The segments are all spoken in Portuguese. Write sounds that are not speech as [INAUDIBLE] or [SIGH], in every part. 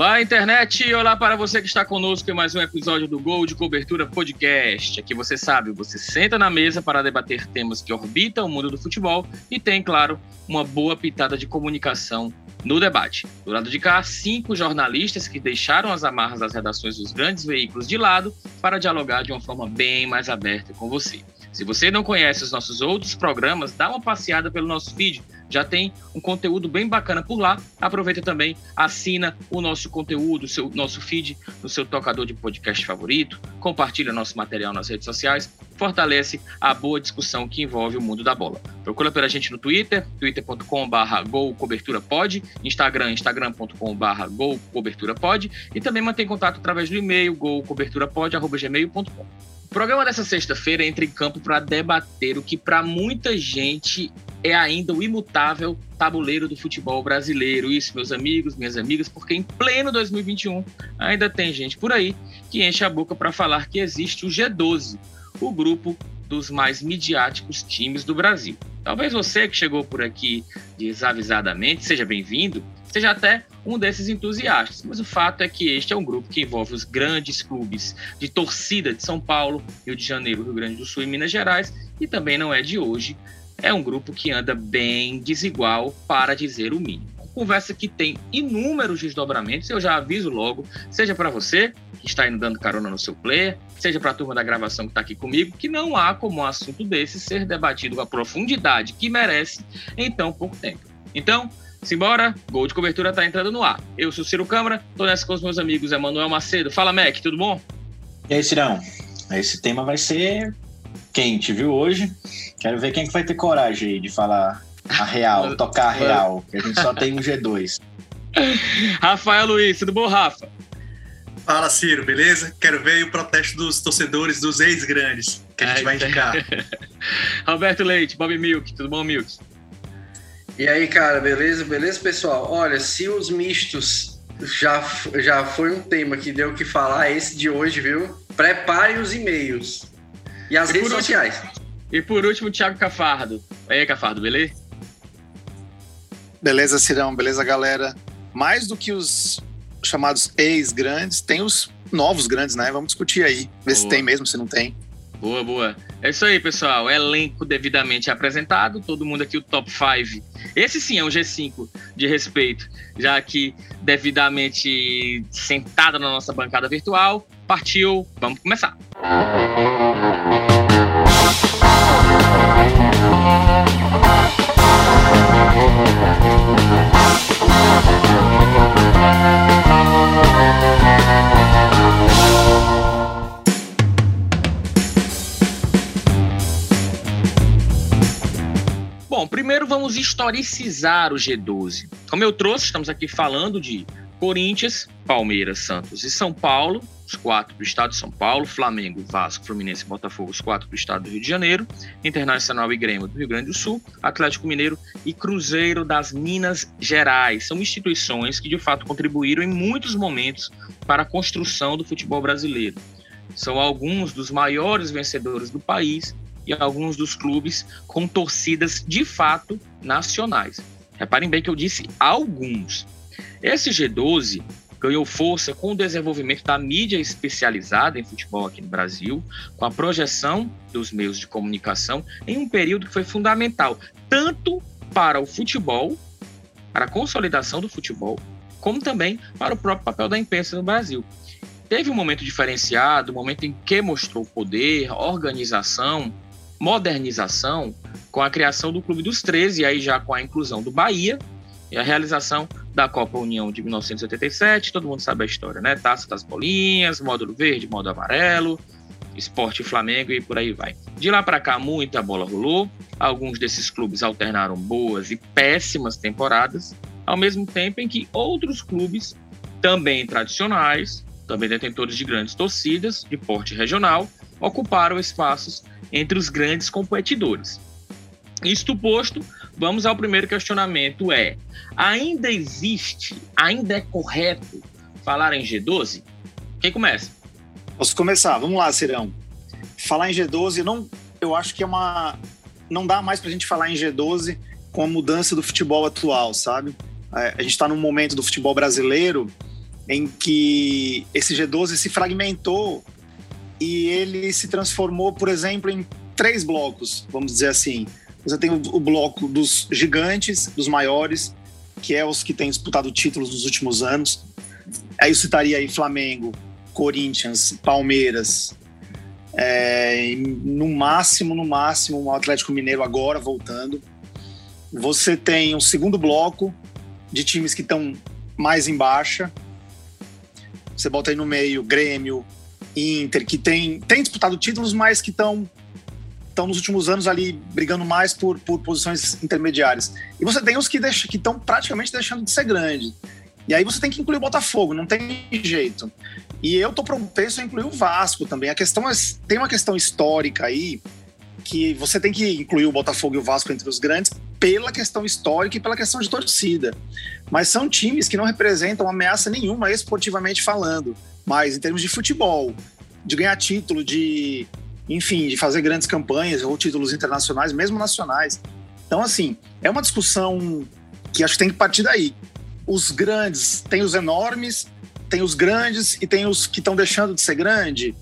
Olá, internet! Olá para você que está conosco em mais um episódio do Gol de Cobertura Podcast. Aqui você sabe, você senta na mesa para debater temas que orbitam o mundo do futebol e tem, claro, uma boa pitada de comunicação no debate. Do lado de cá, cinco jornalistas que deixaram as amarras das redações dos grandes veículos de lado para dialogar de uma forma bem mais aberta com você. Se você não conhece os nossos outros programas, dá uma passeada pelo nosso feed. Já tem um conteúdo bem bacana por lá. Aproveita também, assina o nosso conteúdo, o nosso feed no seu tocador de podcast favorito. Compartilha nosso material nas redes sociais. Fortalece a boa discussão que envolve o mundo da bola. Procura pela gente no Twitter, twitter.com.br golcoberturapod, Instagram, instagram.com.br golcoberturapod e também mantém contato através do e-mail golcoberturapod.gmail.com. O programa dessa sexta-feira entra em campo para debater o que para muita gente é ainda o imutável tabuleiro do futebol brasileiro. Isso, meus amigos, minhas amigas, porque em pleno 2021 ainda tem gente por aí que enche a boca para falar que existe o G12, o grupo dos mais midiáticos times do Brasil. Talvez você que chegou por aqui desavisadamente seja bem-vindo, seja até um desses entusiastas. Mas o fato é que este é um grupo que envolve os grandes clubes de torcida de São Paulo, Rio de Janeiro, Rio Grande do Sul e Minas Gerais, e também não é de hoje. É um grupo que anda bem desigual, para dizer o mínimo. conversa que tem inúmeros desdobramentos, eu já aviso logo, seja para você que está indo dando carona no seu player, seja para a turma da gravação que está aqui comigo, que não há como um assunto desse ser debatido com a profundidade que merece em tão pouco tempo. Então, Simbora, gol de cobertura tá entrando no ar. Eu sou Ciro Câmara, tô nessa com os meus amigos Emanuel Macedo. Fala, Mac, tudo bom? E aí, Cirão? Esse tema vai ser quente, viu, hoje? Quero ver quem que vai ter coragem de falar a real, [LAUGHS] tocar a real, que a gente só tem um G2. [LAUGHS] Rafael Luiz, tudo bom, Rafa? Fala, Ciro, beleza? Quero ver o protesto dos torcedores dos ex-grandes, que a gente vai [LAUGHS] indicar. Roberto Leite, Bob Milk, tudo bom, Milk? E aí, cara, beleza? Beleza, pessoal? Olha, se os mistos já, já foi um tema que deu o que falar, esse de hoje, viu? Preparem os e-mails e as e redes sociais. e por último, Thiago Cafardo. E aí, Cafardo, beleza? Beleza, Cirão, beleza, galera? Mais do que os chamados ex-grandes, tem os novos grandes, né? Vamos discutir aí, ver Boa. se tem mesmo, se não tem. Boa, boa. É isso aí, pessoal. Elenco devidamente apresentado, todo mundo aqui, o top 5. Esse sim é um G5 de respeito, já aqui devidamente sentado na nossa bancada virtual. Partiu, vamos começar. Bom, primeiro vamos historicizar o G12. Como eu trouxe, estamos aqui falando de Corinthians, Palmeiras, Santos e São Paulo, os quatro do estado de São Paulo, Flamengo, Vasco, Fluminense e Botafogo, os quatro do estado do Rio de Janeiro, Internacional e Grêmio do Rio Grande do Sul, Atlético Mineiro e Cruzeiro das Minas Gerais. São instituições que de fato contribuíram em muitos momentos para a construção do futebol brasileiro. São alguns dos maiores vencedores do país e alguns dos clubes com torcidas de fato nacionais. Reparem bem que eu disse alguns. Esse G12 ganhou força com o desenvolvimento da mídia especializada em futebol aqui no Brasil, com a projeção dos meios de comunicação em um período que foi fundamental, tanto para o futebol, para a consolidação do futebol, como também para o próprio papel da imprensa no Brasil. Teve um momento diferenciado, um momento em que mostrou poder, organização, modernização com a criação do Clube dos 13, e aí já com a inclusão do Bahia e a realização da Copa União de 1987, todo mundo sabe a história, né? Taça das bolinhas, módulo verde, módulo amarelo, esporte Flamengo e por aí vai. De lá para cá, muita bola rolou, alguns desses clubes alternaram boas e péssimas temporadas, ao mesmo tempo em que outros clubes, também tradicionais, também detentores de grandes torcidas, de porte regional, ocuparam espaços entre os grandes competidores. Isto posto, vamos ao primeiro questionamento: é ainda existe, ainda é correto falar em G12? Quem começa? Posso começar? Vamos lá, Cirão. Falar em G12, não, eu acho que é uma. Não dá mais para a gente falar em G12 com a mudança do futebol atual, sabe? É, a gente está num momento do futebol brasileiro em que esse G12 se fragmentou e ele se transformou, por exemplo, em três blocos, vamos dizer assim. Você tem o, bloco dos gigantes, dos maiores, que é os que têm disputado títulos nos últimos anos. Aí eu citaria aí Flamengo, Corinthians, Palmeiras, é, no máximo, no máximo, o Atlético Mineiro agora voltando. Você tem um segundo bloco de times que estão mais em baixa. Você bota aí no meio Grêmio, Inter, que tem, tem disputado títulos, mas que estão estão nos últimos anos ali brigando mais por, por posições intermediárias. E você tem os que estão praticamente deixando de ser grande. E aí você tem que incluir o Botafogo, não tem jeito. E eu tô propenso a incluir o Vasco também. A questão é, tem uma questão histórica aí que você tem que incluir o Botafogo e o Vasco entre os grandes pela questão histórica e pela questão de torcida. Mas são times que não representam ameaça nenhuma esportivamente falando, mas em termos de futebol, de ganhar título, de enfim, de fazer grandes campanhas ou títulos internacionais, mesmo nacionais. Então, assim, é uma discussão que acho que tem que partir daí. Os grandes, tem os enormes, tem os grandes e tem os que estão deixando de ser grande,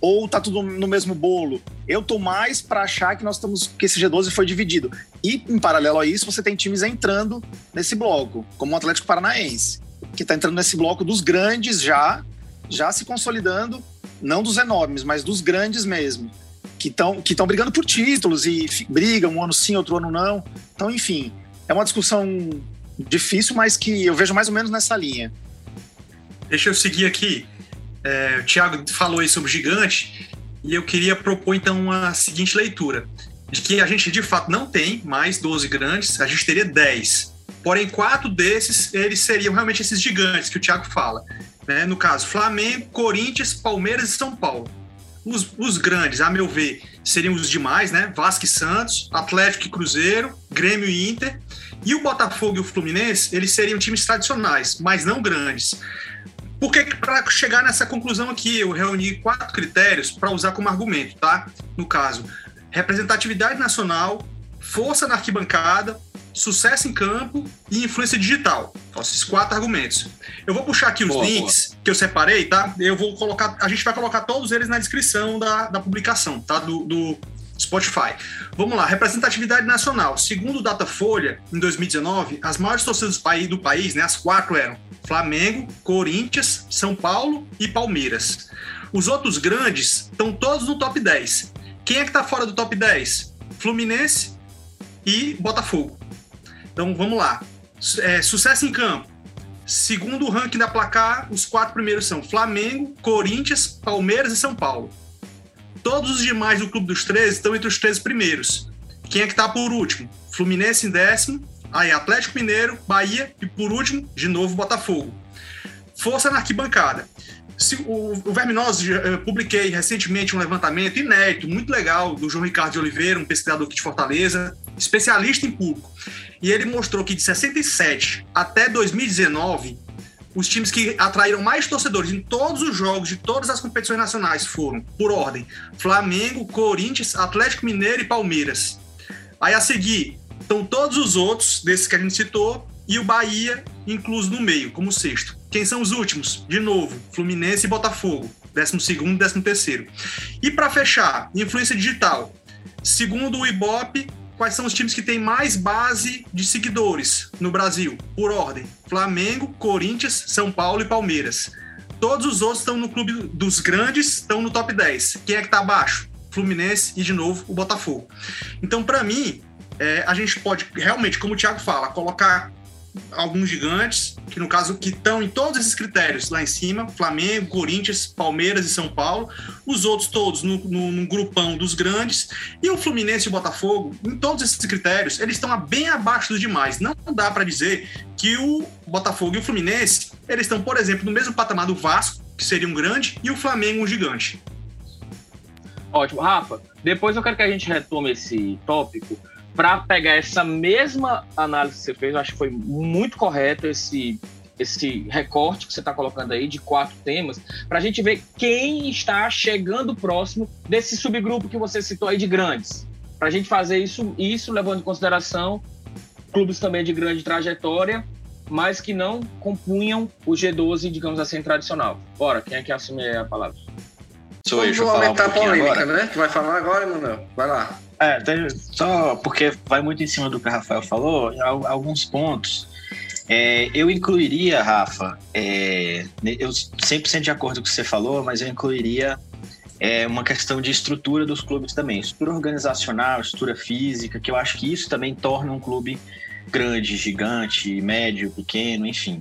ou tá tudo no mesmo bolo. Eu tô mais para achar que nós estamos que esse G12 foi dividido. E em paralelo a isso, você tem times entrando nesse bloco, como o Atlético Paranaense, que está entrando nesse bloco dos grandes já, já se consolidando não dos enormes, mas dos grandes mesmo, que estão que brigando por títulos e brigam um ano sim, outro ano não. Então, enfim, é uma discussão difícil, mas que eu vejo mais ou menos nessa linha. Deixa eu seguir aqui. É, o Thiago falou aí sobre gigante e eu queria propor então uma seguinte leitura: de que a gente de fato não tem mais 12 grandes, a gente teria 10. Porém, quatro desses eles seriam realmente esses gigantes que o Thiago fala né? No caso, Flamengo, Corinthians, Palmeiras e São Paulo. Os, os, grandes, a meu ver, seriam os demais, né? Vasco e Santos, Atlético e Cruzeiro, Grêmio e Inter. E o Botafogo e o Fluminense, eles seriam times tradicionais, mas não grandes. Porque para chegar nessa conclusão aqui, eu reuni quatro critérios para usar como argumento, tá? No caso, representatividade nacional, força na arquibancada, sucesso em campo e influência digital. Então, esses quatro argumentos. Eu vou puxar aqui os boa, links boa. que eu separei, tá? Eu vou colocar, a gente vai colocar todos eles na descrição da, da publicação, tá? Do, do Spotify. Vamos lá, representatividade nacional. Segundo o Datafolha, em 2019, as maiores torcidas do país, do país, né, as quatro eram Flamengo, Corinthians, São Paulo e Palmeiras. Os outros grandes estão todos no top 10. Quem é que está fora do top 10? Fluminense e Botafogo. Então vamos lá. É, sucesso em campo. Segundo o ranking da placar, os quatro primeiros são Flamengo, Corinthians, Palmeiras e São Paulo. Todos os demais do Clube dos 13 estão entre os três primeiros. Quem é que está por último? Fluminense em décimo, aí Atlético Mineiro, Bahia e por último, de novo, Botafogo. Força na arquibancada. Se, o, o Verminose, eu publiquei recentemente um levantamento inédito, muito legal, do João Ricardo de Oliveira, um pesquisador aqui de Fortaleza, especialista em público. E ele mostrou que de 67 até 2019, os times que atraíram mais torcedores em todos os jogos de todas as competições nacionais foram, por ordem, Flamengo, Corinthians, Atlético Mineiro e Palmeiras. Aí a seguir, estão todos os outros, desses que a gente citou, e o Bahia incluso no meio, como sexto. Quem são os últimos? De novo, Fluminense e Botafogo, décimo segundo décimo terceiro. E para fechar, influência digital. Segundo o Ibope, quais são os times que têm mais base de seguidores no Brasil, por ordem: Flamengo, Corinthians, São Paulo e Palmeiras. Todos os outros estão no clube dos grandes, estão no top 10. Quem é que está abaixo? Fluminense e, de novo, o Botafogo. Então, para mim, é, a gente pode realmente, como o Thiago fala, colocar alguns gigantes, que no caso que estão em todos esses critérios lá em cima, Flamengo, Corinthians, Palmeiras e São Paulo, os outros todos no, no, no, grupão dos grandes, e o Fluminense e o Botafogo, em todos esses critérios, eles estão bem abaixo dos demais. Não dá para dizer que o Botafogo e o Fluminense, eles estão, por exemplo, no mesmo patamar do Vasco, que seria um grande, e o Flamengo um gigante. Ótimo. Rafa, depois eu quero que a gente retome esse tópico, para pegar essa mesma análise que você fez, eu acho que foi muito correto esse esse recorte que você está colocando aí de quatro temas, para a gente ver quem está chegando próximo desse subgrupo que você citou aí de grandes. Para a gente fazer isso, isso levando em consideração clubes também de grande trajetória mas que não compunham o G12, digamos assim, tradicional. Bora, quem é que assume a palavra? Sou eu, Vamos aumentar um a polêmica, agora. né? Tu vai falar agora, Manuel? Vai lá. É, só porque vai muito em cima do que o Rafael falou, alguns pontos. É, eu incluiria, Rafa, é, eu 100% de acordo com o que você falou, mas eu incluiria é, uma questão de estrutura dos clubes também. Estrutura organizacional, estrutura física, que eu acho que isso também torna um clube grande, gigante, médio, pequeno, enfim.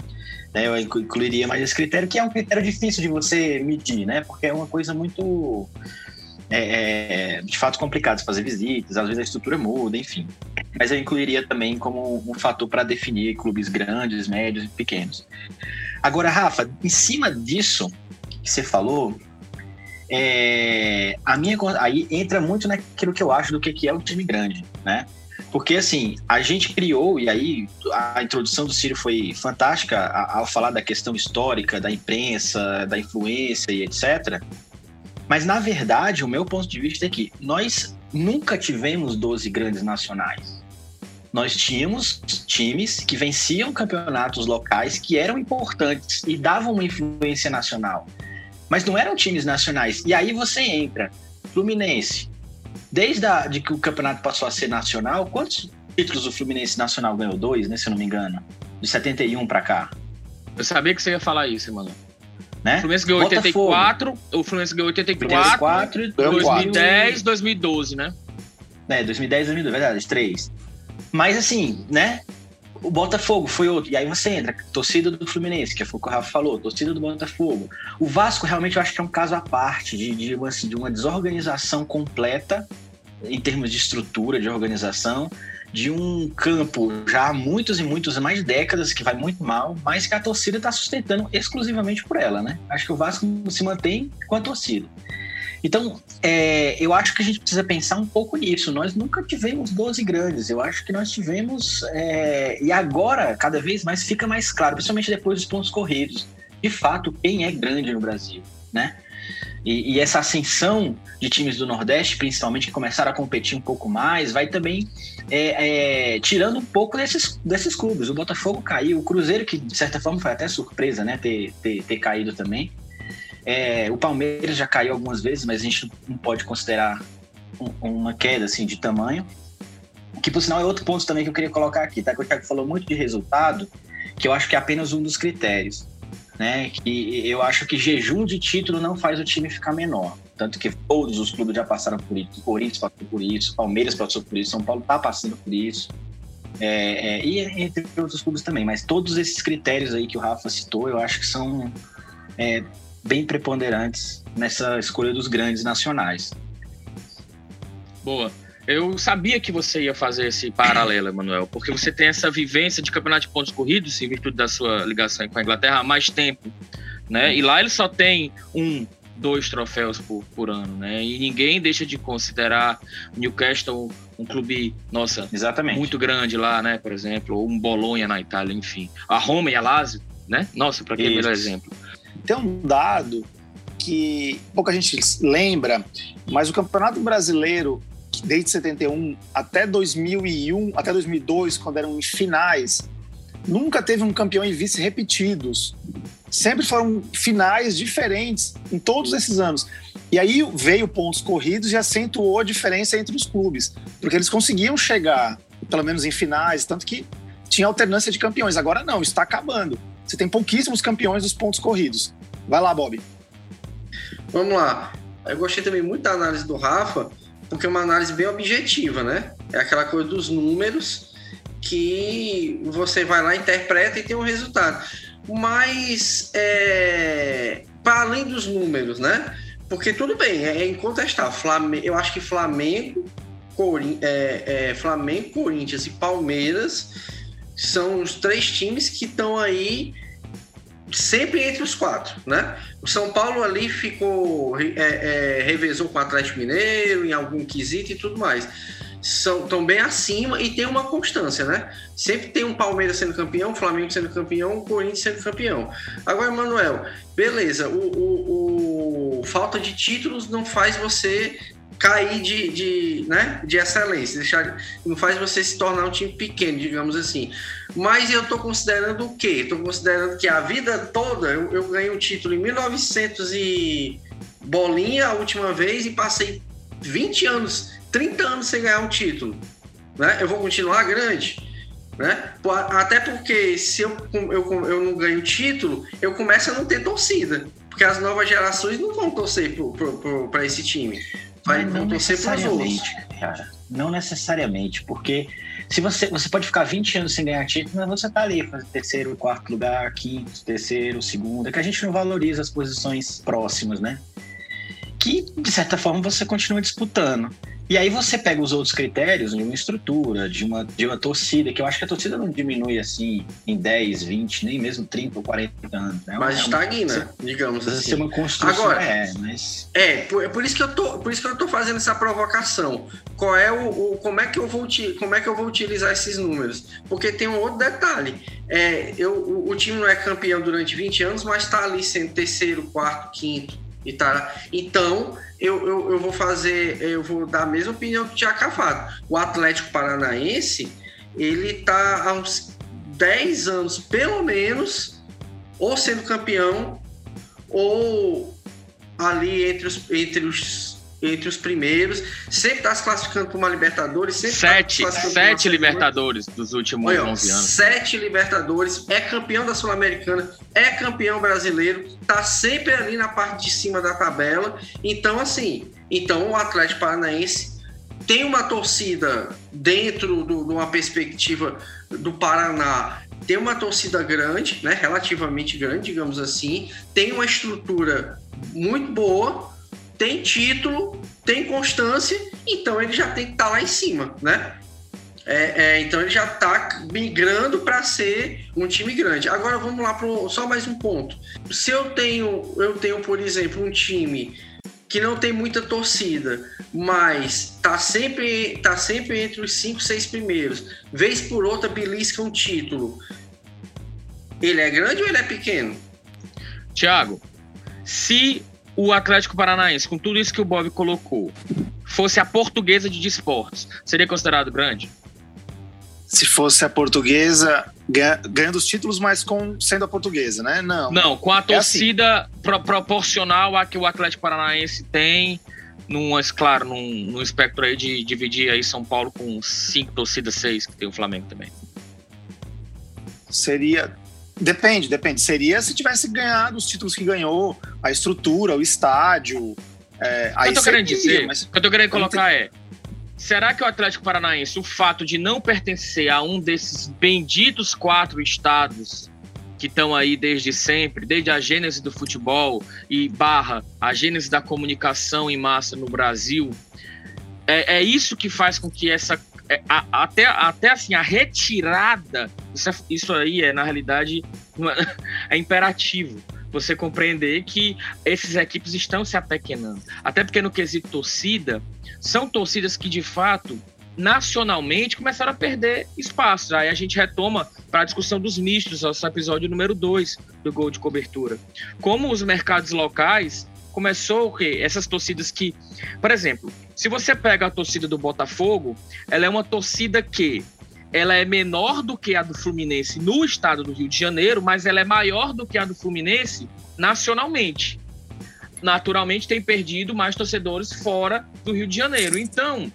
Né, eu incluiria mais esse critério, que é um critério difícil de você medir, né? Porque é uma coisa muito é, é, de fato complicado de fazer visitas, às vezes a estrutura muda, enfim. Mas eu incluiria também como um fator para definir clubes grandes, médios e pequenos. Agora, Rafa, em cima disso que você falou, é, a minha aí entra muito naquilo que eu acho do que é o time grande, né? Porque assim, a gente criou, e aí a introdução do Ciro foi fantástica ao falar da questão histórica, da imprensa, da influência e etc. Mas, na verdade, o meu ponto de vista é que nós nunca tivemos 12 grandes nacionais. Nós tínhamos times que venciam campeonatos locais que eram importantes e davam uma influência nacional. Mas não eram times nacionais. E aí você entra, Fluminense. Desde a, de que o campeonato passou a ser nacional, quantos títulos o Fluminense Nacional ganhou? Dois, né? Se eu não me engano. De 71 para cá. Eu sabia que você ia falar isso, mano. Né? O Fluminense ganhou 84, o Fluminense ganhou 84, 84 2010, 2012, né? É, 2010, 2012, verdade, três. Mas assim, né? O Botafogo foi outro. E aí você entra, torcida do Fluminense, que foi o que o Rafa falou, torcida do Botafogo. O Vasco realmente eu acho que é um caso à parte de, de, assim, de uma desorganização completa em termos de estrutura, de organização, de um campo já há muitos e muitos, mais décadas, que vai muito mal, mas que a torcida está sustentando exclusivamente por ela, né? Acho que o Vasco se mantém com a torcida. Então, é, eu acho que a gente precisa pensar um pouco nisso. Nós nunca tivemos 12 grandes. Eu acho que nós tivemos. É, e agora, cada vez mais, fica mais claro, principalmente depois dos pontos corridos, de fato, quem é grande no Brasil, né? E, e, essa ascensão de times do Nordeste, principalmente, que começaram a competir um pouco mais, vai também é, é, tirando um pouco desses, desses clubes. O Botafogo caiu, o Cruzeiro, que de certa forma foi até surpresa, né, ter, ter, ter caído também. É, o Palmeiras já caiu algumas vezes, mas a gente não pode considerar um, uma queda assim de tamanho. Que por sinal é outro ponto também que eu queria colocar aqui, tá? Que o Thiago falou muito de resultado, que eu acho que é apenas um dos critérios né? Que eu acho que jejum de título não faz o time ficar menor. Tanto que todos os clubes já passaram por isso. O Corinthians passou por isso, Palmeiras passou por isso, São Paulo está passando por isso. É, é, e entre outros clubes também. Mas todos esses critérios aí que o Rafa citou, eu acho que são é, bem preponderantes nessa escolha dos grandes nacionais. Boa. Eu sabia que você ia fazer esse paralelo, Emanuel, porque você tem essa vivência de campeonato de pontos corridos, em virtude da sua ligação com a Inglaterra, há mais tempo. Né? E lá ele só tem um, dois troféus por, por ano, né? E ninguém deixa de considerar o Newcastle um clube, nossa, Exatamente. muito grande lá, né? Por exemplo, ou um Bolonha na Itália, enfim. A Roma e a Lazio, né? Nossa, para que é melhor exemplo? Tem um dado que pouca gente lembra, mas o Campeonato Brasileiro desde 71 até 2001, até 2002, quando eram em finais, nunca teve um campeão e vice repetidos. Sempre foram finais diferentes em todos esses anos. E aí veio pontos corridos e acentuou a diferença entre os clubes, porque eles conseguiam chegar, pelo menos em finais, tanto que tinha alternância de campeões. Agora não, está acabando. Você tem pouquíssimos campeões dos pontos corridos. Vai lá, Bob. Vamos lá. Eu gostei também muito da análise do Rafa, porque é uma análise bem objetiva, né? É aquela coisa dos números que você vai lá, interpreta e tem um resultado. Mas, é, para além dos números, né? Porque tudo bem, é incontestável. Flamengo, eu acho que Flamengo, Corin, é, é, Flamengo, Corinthians e Palmeiras são os três times que estão aí sempre entre os quatro, né? O São Paulo ali ficou, é, é, revezou com o Atlético Mineiro em algum quesito e tudo mais. São tão bem acima e tem uma constância, né? Sempre tem um Palmeiras sendo campeão, Flamengo sendo campeão, Corinthians sendo campeão. Agora, Manuel, beleza, o, o, o falta de títulos não faz você cair de, de, né, de excelência, deixar, não faz você se tornar um time pequeno, digamos assim. Mas eu estou considerando o quê? Estou considerando que a vida toda eu, eu ganhei um título em 1900 e bolinha a última vez e passei 20 anos, 30 anos sem ganhar um título. Né? Eu vou continuar grande. Né? Até porque se eu, eu, eu não ganho título, eu começo a não ter torcida. Porque as novas gerações não vão torcer para esse time. Vai, não, não necessariamente, cara. Não necessariamente, porque se você, você pode ficar 20 anos sem ganhar título, mas você tá ali, fazendo terceiro, quarto lugar, quinto, terceiro, segundo. É que a gente não valoriza as posições próximas, né? Que, de certa forma, você continua disputando. E aí você pega os outros critérios de uma estrutura, de uma, de uma torcida, que eu acho que a torcida não diminui assim em 10, 20, nem mesmo 30 ou 40 anos. Né? Mas é estagna, digamos assim. Ser uma construção, Agora, é, mas... É, por, por, isso que eu tô, por isso que eu tô fazendo essa provocação. Qual é o, o como é que eu vou como é que eu vou utilizar esses números? Porque tem um outro detalhe. É, eu, o, o time não é campeão durante 20 anos, mas está ali sendo terceiro, quarto, quinto e tá. Então, eu, eu, eu, vou fazer, eu vou dar a mesma opinião que o Tiago Cavado. O Atlético Paranaense, ele tá há uns 10 anos, pelo menos, ou sendo campeão, ou ali entre os, entre os entre os primeiros, sempre está se classificando para uma Libertadores. sete tá sete Libertadores dos últimos Olha, 11 anos. Sete Libertadores, é campeão da Sul-Americana, é campeão brasileiro, está sempre ali na parte de cima da tabela. Então, assim, então o Atlético Paranaense tem uma torcida dentro de uma perspectiva do Paraná tem uma torcida grande, né, relativamente grande, digamos assim, tem uma estrutura muito boa, tem título, tem constância, então ele já tem que estar tá lá em cima, né? É, é, então ele já está migrando para ser um time grande. Agora vamos lá para só mais um ponto. Se eu tenho, eu tenho, por exemplo, um time que não tem muita torcida, mas tá sempre, tá sempre entre os cinco, seis primeiros, vez por outra belisca um título. Ele é grande ou ele é pequeno? Tiago, se o Atlético Paranaense, com tudo isso que o Bob colocou, fosse a portuguesa de desportos, seria considerado grande? Se fosse a portuguesa, ganhando os títulos, mas com sendo a portuguesa, né? Não. Não, com a torcida é assim. pro, proporcional a que o Atlético Paranaense tem, num, claro, num, num espectro aí de dividir aí São Paulo com cinco torcidas, seis, que tem o Flamengo também. Seria Depende, depende. Seria se tivesse ganhado os títulos que ganhou, a estrutura, o estádio. É, o que eu tô querendo dizer, mas... o que eu tô querendo colocar é. Será que o Atlético Paranaense, o fato de não pertencer a um desses benditos quatro estados que estão aí desde sempre, desde a gênese do futebol e barra a gênese da comunicação em massa no Brasil, é, é isso que faz com que essa é, a, até, até assim, a retirada, isso, é, isso aí é, na realidade, uma, [LAUGHS] é imperativo. Você compreender que esses equipes estão se apequenando. Até porque no quesito torcida, são torcidas que, de fato, nacionalmente começaram a perder espaço. Aí a gente retoma para a discussão dos mistos, nosso episódio número 2 do Gol de Cobertura. Como os mercados locais começou o quê? Essas torcidas que, por exemplo, se você pega a torcida do Botafogo, ela é uma torcida que ela é menor do que a do Fluminense no estado do Rio de Janeiro, mas ela é maior do que a do Fluminense nacionalmente. Naturalmente tem perdido mais torcedores fora do Rio de Janeiro. Então,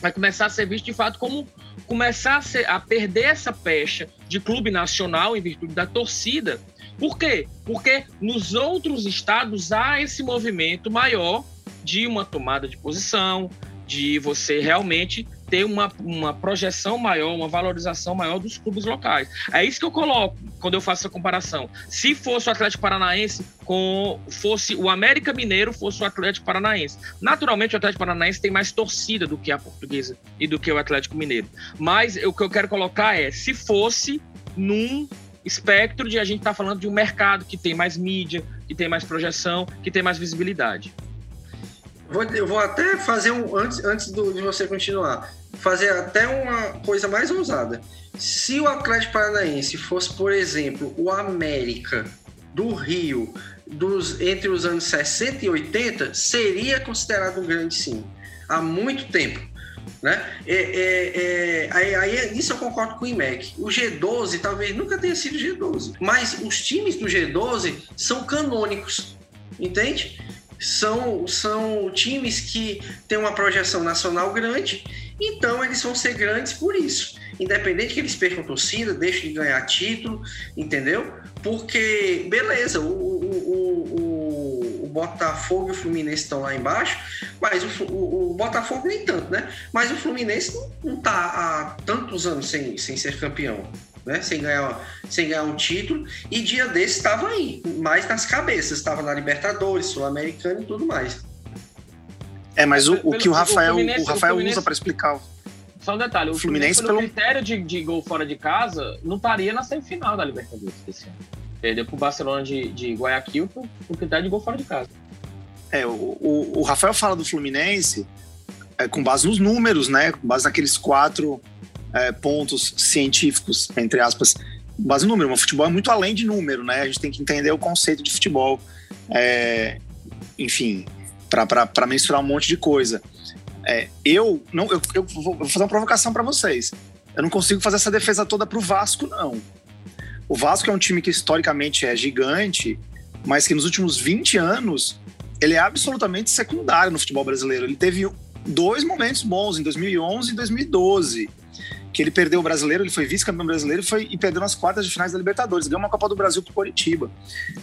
vai começar a ser visto de fato como começar a, ser, a perder essa pecha de clube nacional em virtude da torcida por quê? Porque nos outros estados há esse movimento maior de uma tomada de posição, de você realmente ter uma, uma projeção maior, uma valorização maior dos clubes locais. É isso que eu coloco quando eu faço essa comparação. Se fosse o Atlético Paranaense com fosse o América Mineiro, fosse o Atlético Paranaense. Naturalmente o Atlético Paranaense tem mais torcida do que a Portuguesa e do que o Atlético Mineiro. Mas o que eu quero colocar é, se fosse num espectro de a gente estar tá falando de um mercado que tem mais mídia, que tem mais projeção, que tem mais visibilidade. Eu vou até fazer um antes, antes do, de você continuar, fazer até uma coisa mais ousada. Se o Atlético Paranaense fosse, por exemplo, o América do Rio dos, entre os anos 60 e 80, seria considerado um grande sim há muito tempo. Né? É, é, é, aí, aí, isso eu concordo com o IMEC. O G12 talvez nunca tenha sido G12, mas os times do G12 são canônicos, entende? São, são times que têm uma projeção nacional grande, então eles vão ser grandes por isso. Independente que eles percam torcida, deixem de ganhar título, entendeu? Porque, beleza, o, o, o, o Botafogo e o Fluminense estão lá embaixo, mas o, o, Botafogo nem tanto, né? Mas o Fluminense não, está há tantos anos sem, sem ser campeão. Né? Sem, ganhar, sem ganhar um título, e dia desse estava aí, mais nas cabeças, estava na Libertadores, Sul-Americana e tudo mais. É, mas o, o que o Rafael, o, o Rafael usa para explicar. Só um detalhe, o Fluminense, Fluminense pelo, pelo critério de, de gol fora de casa, não estaria na semifinal da Libertadores esse ano. Perdeu pro Barcelona de, de Guayaquil por, por critério de gol fora de casa. É, o, o, o Rafael fala do Fluminense é, com base nos números, né? Com base naqueles quatro é, pontos científicos, entre aspas, base no número. O futebol é muito além de número, né? A gente tem que entender o conceito de futebol. É, enfim, para mensurar um monte de coisa. É, eu não, eu, eu, vou fazer uma provocação para vocês. Eu não consigo fazer essa defesa toda para o Vasco, não. O Vasco é um time que historicamente é gigante, mas que nos últimos 20 anos ele é absolutamente secundário no futebol brasileiro. Ele teve dois momentos bons em 2011 e 2012 que ele perdeu o brasileiro, ele foi vice-campeão brasileiro foi, e perdeu nas quartas de finais da Libertadores. Ganhou uma Copa do Brasil pro Coritiba.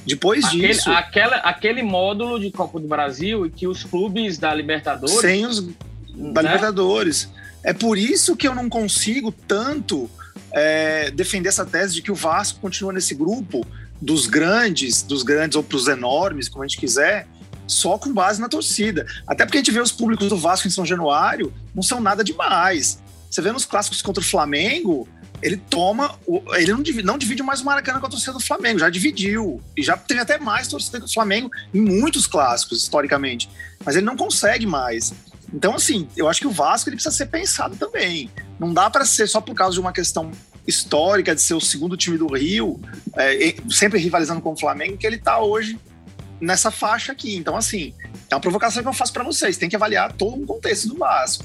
Depois aquele, disso. Aquela, aquele módulo de Copa do Brasil e que os clubes da Libertadores. Sem os da né? Libertadores. É por isso que eu não consigo tanto é, defender essa tese de que o Vasco continua nesse grupo dos grandes, dos grandes ou pros enormes, como a gente quiser, só com base na torcida. Até porque a gente vê os públicos do Vasco em São Januário, não são nada demais. Você vê nos clássicos contra o Flamengo, ele toma. Ele não divide, não divide mais o Maracanã com a torcida do Flamengo, já dividiu. E já teve até mais torcida que o Flamengo em muitos clássicos, historicamente. Mas ele não consegue mais. Então, assim, eu acho que o Vasco ele precisa ser pensado também. Não dá para ser só por causa de uma questão histórica de ser o segundo time do Rio, é, sempre rivalizando com o Flamengo, que ele está hoje nessa faixa aqui. Então, assim, é uma provocação que eu faço para vocês. Tem que avaliar todo o contexto do Vasco.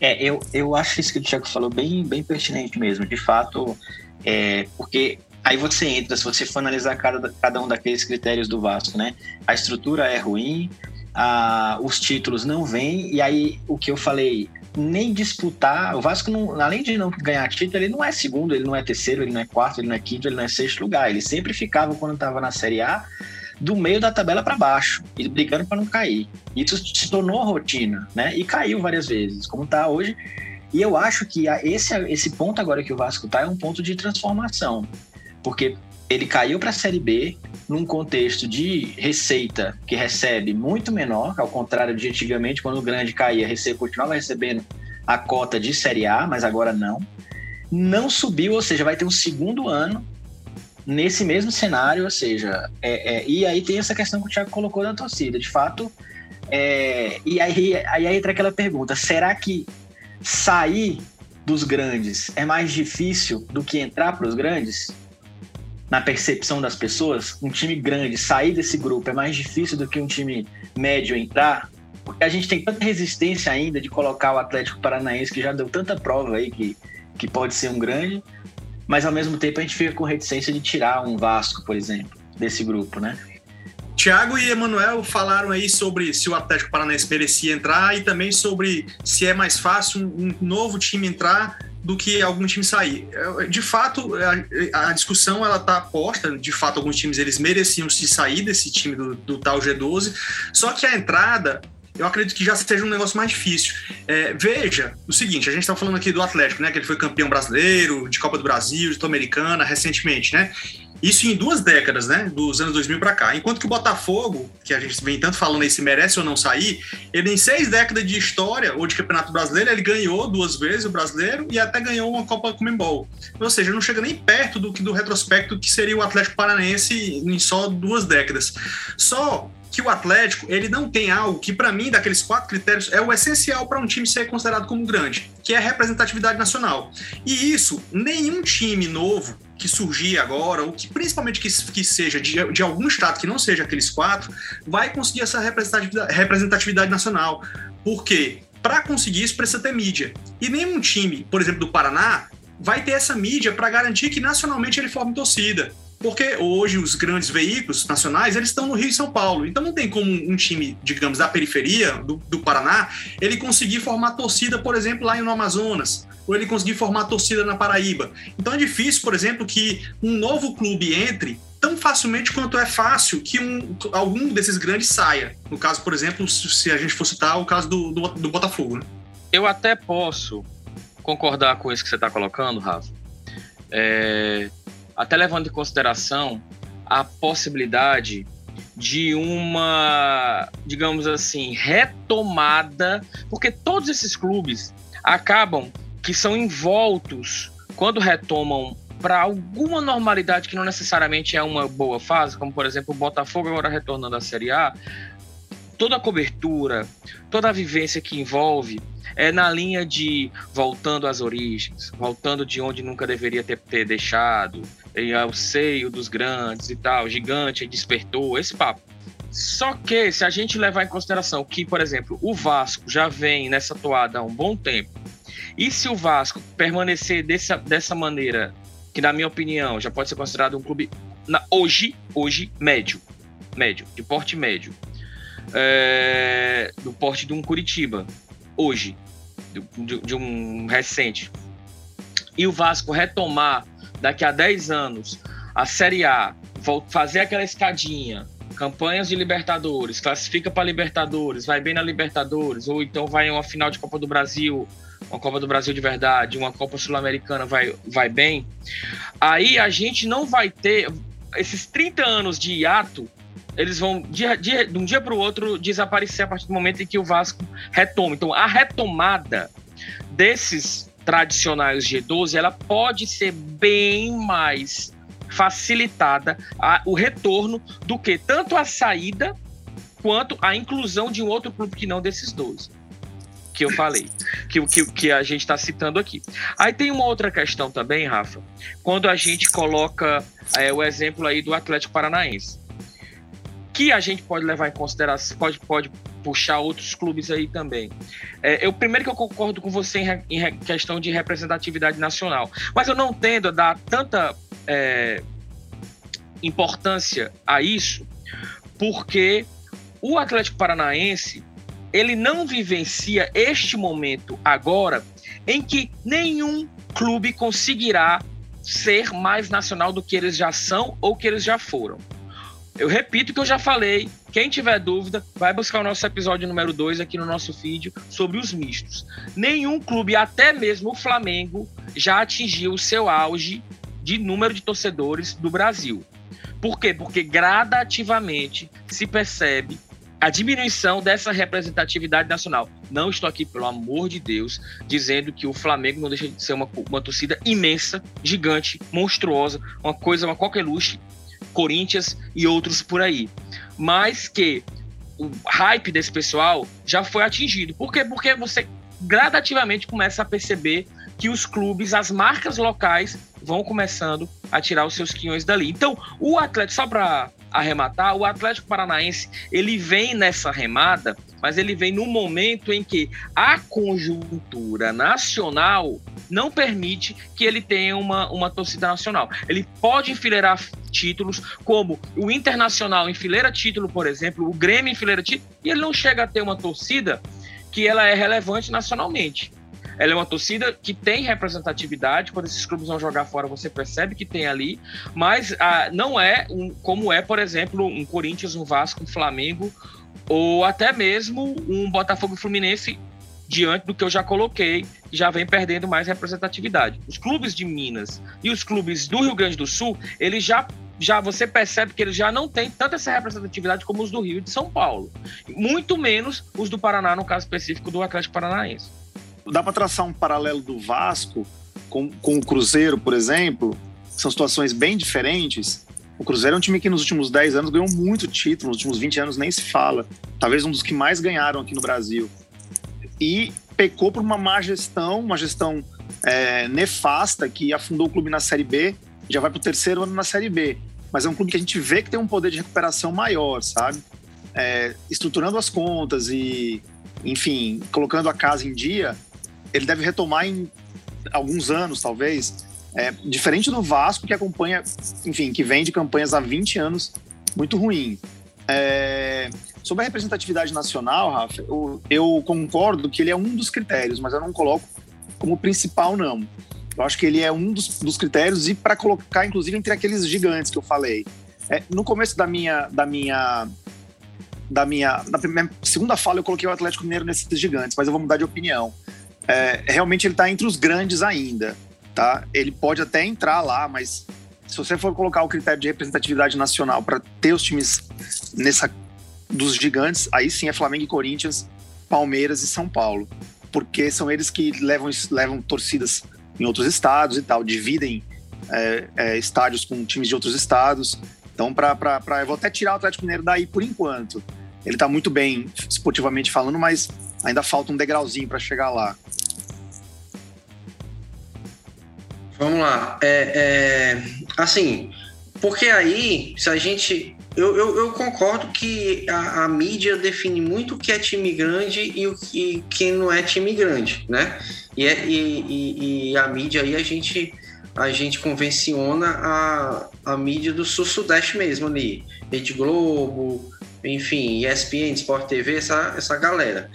É, eu, eu acho isso que o Thiago falou bem, bem pertinente mesmo. De fato, é, porque aí você entra, se você for analisar cada, cada um daqueles critérios do Vasco, né? A estrutura é ruim, a, os títulos não vêm, e aí o que eu falei, nem disputar. O Vasco, não, além de não ganhar título, ele não é segundo, ele não é terceiro, ele não é quarto, ele não é quinto, ele não é sexto lugar. Ele sempre ficava, quando estava na Série A, do meio da tabela para baixo, e brigando para não cair. Isso se tornou rotina, né? E caiu várias vezes, como está hoje. E eu acho que esse, esse ponto agora que o Vasco está é um ponto de transformação, porque ele caiu para a Série B num contexto de receita que recebe muito menor, ao contrário de antigamente, quando o grande caía, receita continuava recebendo a cota de Série A, mas agora não. Não subiu, ou seja, vai ter um segundo ano nesse mesmo cenário, ou seja, é, é, e aí tem essa questão que o Thiago colocou da torcida, de fato, é, e aí, aí entra aquela pergunta, será que sair dos grandes é mais difícil do que entrar para os grandes? Na percepção das pessoas, um time grande sair desse grupo é mais difícil do que um time médio entrar? Porque a gente tem tanta resistência ainda de colocar o Atlético Paranaense, que já deu tanta prova aí que, que pode ser um grande, mas ao mesmo tempo a gente fica com reticência de tirar um Vasco, por exemplo, desse grupo, né? Tiago e Emanuel falaram aí sobre se o Atlético Paranaense merecia entrar e também sobre se é mais fácil um novo time entrar do que algum time sair. É, de fato, a, a discussão ela está posta. De fato, alguns times eles mereciam se sair desse time do, do tal G12. Só que a entrada eu acredito que já seja um negócio mais difícil. É, veja o seguinte: a gente está falando aqui do Atlético, né? Que ele foi campeão brasileiro, de Copa do Brasil, de Sul-Americana, recentemente, né? Isso em duas décadas, né? Dos anos 2000 para cá. Enquanto que o Botafogo, que a gente vem tanto falando aí se merece ou não sair, ele em seis décadas de história ou de Campeonato Brasileiro, ele ganhou duas vezes o brasileiro e até ganhou uma Copa Comembol. Ou seja, não chega nem perto do que do retrospecto que seria o Atlético Paranaense em só duas décadas. Só que o Atlético ele não tem algo que, para mim, daqueles quatro critérios, é o essencial para um time ser considerado como grande, que é a representatividade nacional. E isso, nenhum time novo que surgir agora, ou que principalmente que, que seja de, de algum estado que não seja aqueles quatro, vai conseguir essa representatividade, representatividade nacional. Por quê? para conseguir isso precisa ter mídia. E nenhum time, por exemplo, do Paraná, vai ter essa mídia para garantir que nacionalmente ele forme torcida. Porque hoje os grandes veículos nacionais, eles estão no Rio e São Paulo. Então não tem como um time, digamos, da periferia do, do Paraná, ele conseguir formar torcida, por exemplo, lá no Amazonas, ou ele conseguir formar torcida na Paraíba. Então é difícil, por exemplo, que um novo clube entre tão facilmente quanto é fácil que um, algum desses grandes saia. No caso, por exemplo, se a gente for citar o caso do, do, do Botafogo. Né? Eu até posso concordar com isso que você está colocando, Rafa. É, até levando em consideração a possibilidade de uma, digamos assim, retomada, porque todos esses clubes acabam que são envoltos quando retomam para alguma normalidade que não necessariamente é uma boa fase, como por exemplo o Botafogo agora retornando à Série A, toda a cobertura, toda a vivência que envolve é na linha de voltando às origens, voltando de onde nunca deveria ter, ter deixado, ao seio dos grandes e tal, gigante despertou, esse papo. Só que se a gente levar em consideração que, por exemplo, o Vasco já vem nessa toada há um bom tempo, e se o Vasco permanecer dessa, dessa maneira, que na minha opinião já pode ser considerado um clube na, hoje, hoje médio, médio, de porte médio, é, do porte de um Curitiba, hoje, de, de um recente, e o Vasco retomar daqui a 10 anos a Série A, fazer aquela escadinha, campanhas de Libertadores, classifica para Libertadores, vai bem na Libertadores, ou então vai em uma final de Copa do Brasil, uma Copa do Brasil de verdade, uma Copa Sul-Americana vai, vai bem, aí a gente não vai ter esses 30 anos de hiato, eles vão de, de, de um dia para o outro desaparecer a partir do momento em que o Vasco retoma. Então, a retomada desses tradicionais G12, ela pode ser bem mais facilitada a, o retorno do que tanto a saída quanto a inclusão de um outro clube que não desses 12 que eu falei, que, que, que a gente está citando aqui. Aí tem uma outra questão também, Rafa, quando a gente coloca é, o exemplo aí do Atlético Paranaense, que a gente pode levar em consideração, pode, pode puxar outros clubes aí também. É, eu primeiro que eu concordo com você em, em, questão de representatividade nacional, mas eu não tendo a dar tanta é, importância a isso, porque o Atlético Paranaense ele não vivencia este momento agora em que nenhum clube conseguirá ser mais nacional do que eles já são ou que eles já foram. Eu repito o que eu já falei. Quem tiver dúvida, vai buscar o nosso episódio número 2 aqui no nosso vídeo sobre os mistos. Nenhum clube, até mesmo o Flamengo, já atingiu o seu auge de número de torcedores do Brasil. Por quê? Porque gradativamente se percebe a diminuição dessa representatividade nacional. Não estou aqui, pelo amor de Deus, dizendo que o Flamengo não deixa de ser uma, uma torcida imensa, gigante, monstruosa, uma coisa, uma qualquer luxo Corinthians e outros por aí. Mas que o hype desse pessoal já foi atingido. Por quê? Porque você gradativamente começa a perceber que os clubes, as marcas locais vão começando a tirar os seus quinhões dali. Então, o Atlético, só para arrematar, o Atlético Paranaense, ele vem nessa remada, mas ele vem no momento em que a conjuntura nacional não permite que ele tenha uma, uma torcida nacional. Ele pode enfileirar títulos, como o Internacional enfileira título, por exemplo, o Grêmio enfileira título, e ele não chega a ter uma torcida que ela é relevante nacionalmente. Ela é uma torcida que tem representatividade. Quando esses clubes vão jogar fora, você percebe que tem ali, mas ah, não é um, como é, por exemplo, um Corinthians, um Vasco, um Flamengo, ou até mesmo um Botafogo Fluminense, diante do que eu já coloquei, já vem perdendo mais representatividade. Os clubes de Minas e os clubes do Rio Grande do Sul, eles já já você percebe que eles já não têm tanta essa representatividade como os do Rio e de São Paulo. Muito menos os do Paraná, no caso específico do Atlético Paranaense dá para traçar um paralelo do Vasco com, com o Cruzeiro, por exemplo. São situações bem diferentes. O Cruzeiro é um time que nos últimos 10 anos ganhou muito título, nos últimos 20 anos nem se fala. Talvez um dos que mais ganharam aqui no Brasil. E pecou por uma má gestão, uma gestão é, nefasta que afundou o clube na Série B, já vai para o terceiro ano na Série B. Mas é um clube que a gente vê que tem um poder de recuperação maior, sabe? É, estruturando as contas e enfim, colocando a casa em dia, ele deve retomar em alguns anos, talvez. É, diferente do Vasco, que acompanha, enfim, que vem de campanhas há 20 anos muito ruim. É, sobre a representatividade nacional, Rafa, eu, eu, concordo que ele é um dos critérios, mas eu não coloco como principal, não. Eu acho que ele é um dos, dos critérios e para colocar, inclusive, entre aqueles gigantes que eu falei. É, no começo da minha, da minha da minha, na minha segunda fala eu coloquei o Atlético Mineiro nesses gigantes, mas eu vou mudar de opinião. É, realmente ele está entre os grandes ainda, tá? Ele pode até entrar lá, mas se você for colocar o critério de representatividade nacional para ter os times nessa dos gigantes, aí sim é Flamengo e Corinthians, Palmeiras e São Paulo, porque são eles que levam, levam torcidas em outros estados e tal, dividem é, é, estádios com times de outros estados. Então, para eu vou até tirar o Atlético Mineiro daí por enquanto. Ele está muito bem esportivamente falando, mas ainda falta um degrauzinho para chegar lá. Vamos lá. É, é, assim, porque aí, se a gente. Eu, eu, eu concordo que a, a, mídia define muito o que é time grande e o que, que não é time grande, né? E, é, e, e, e a mídia aí a gente a gente convenciona a, a mídia do sul-sudeste mesmo ali. Rede Globo, enfim, ESPN, Sport TV, essa, essa galera.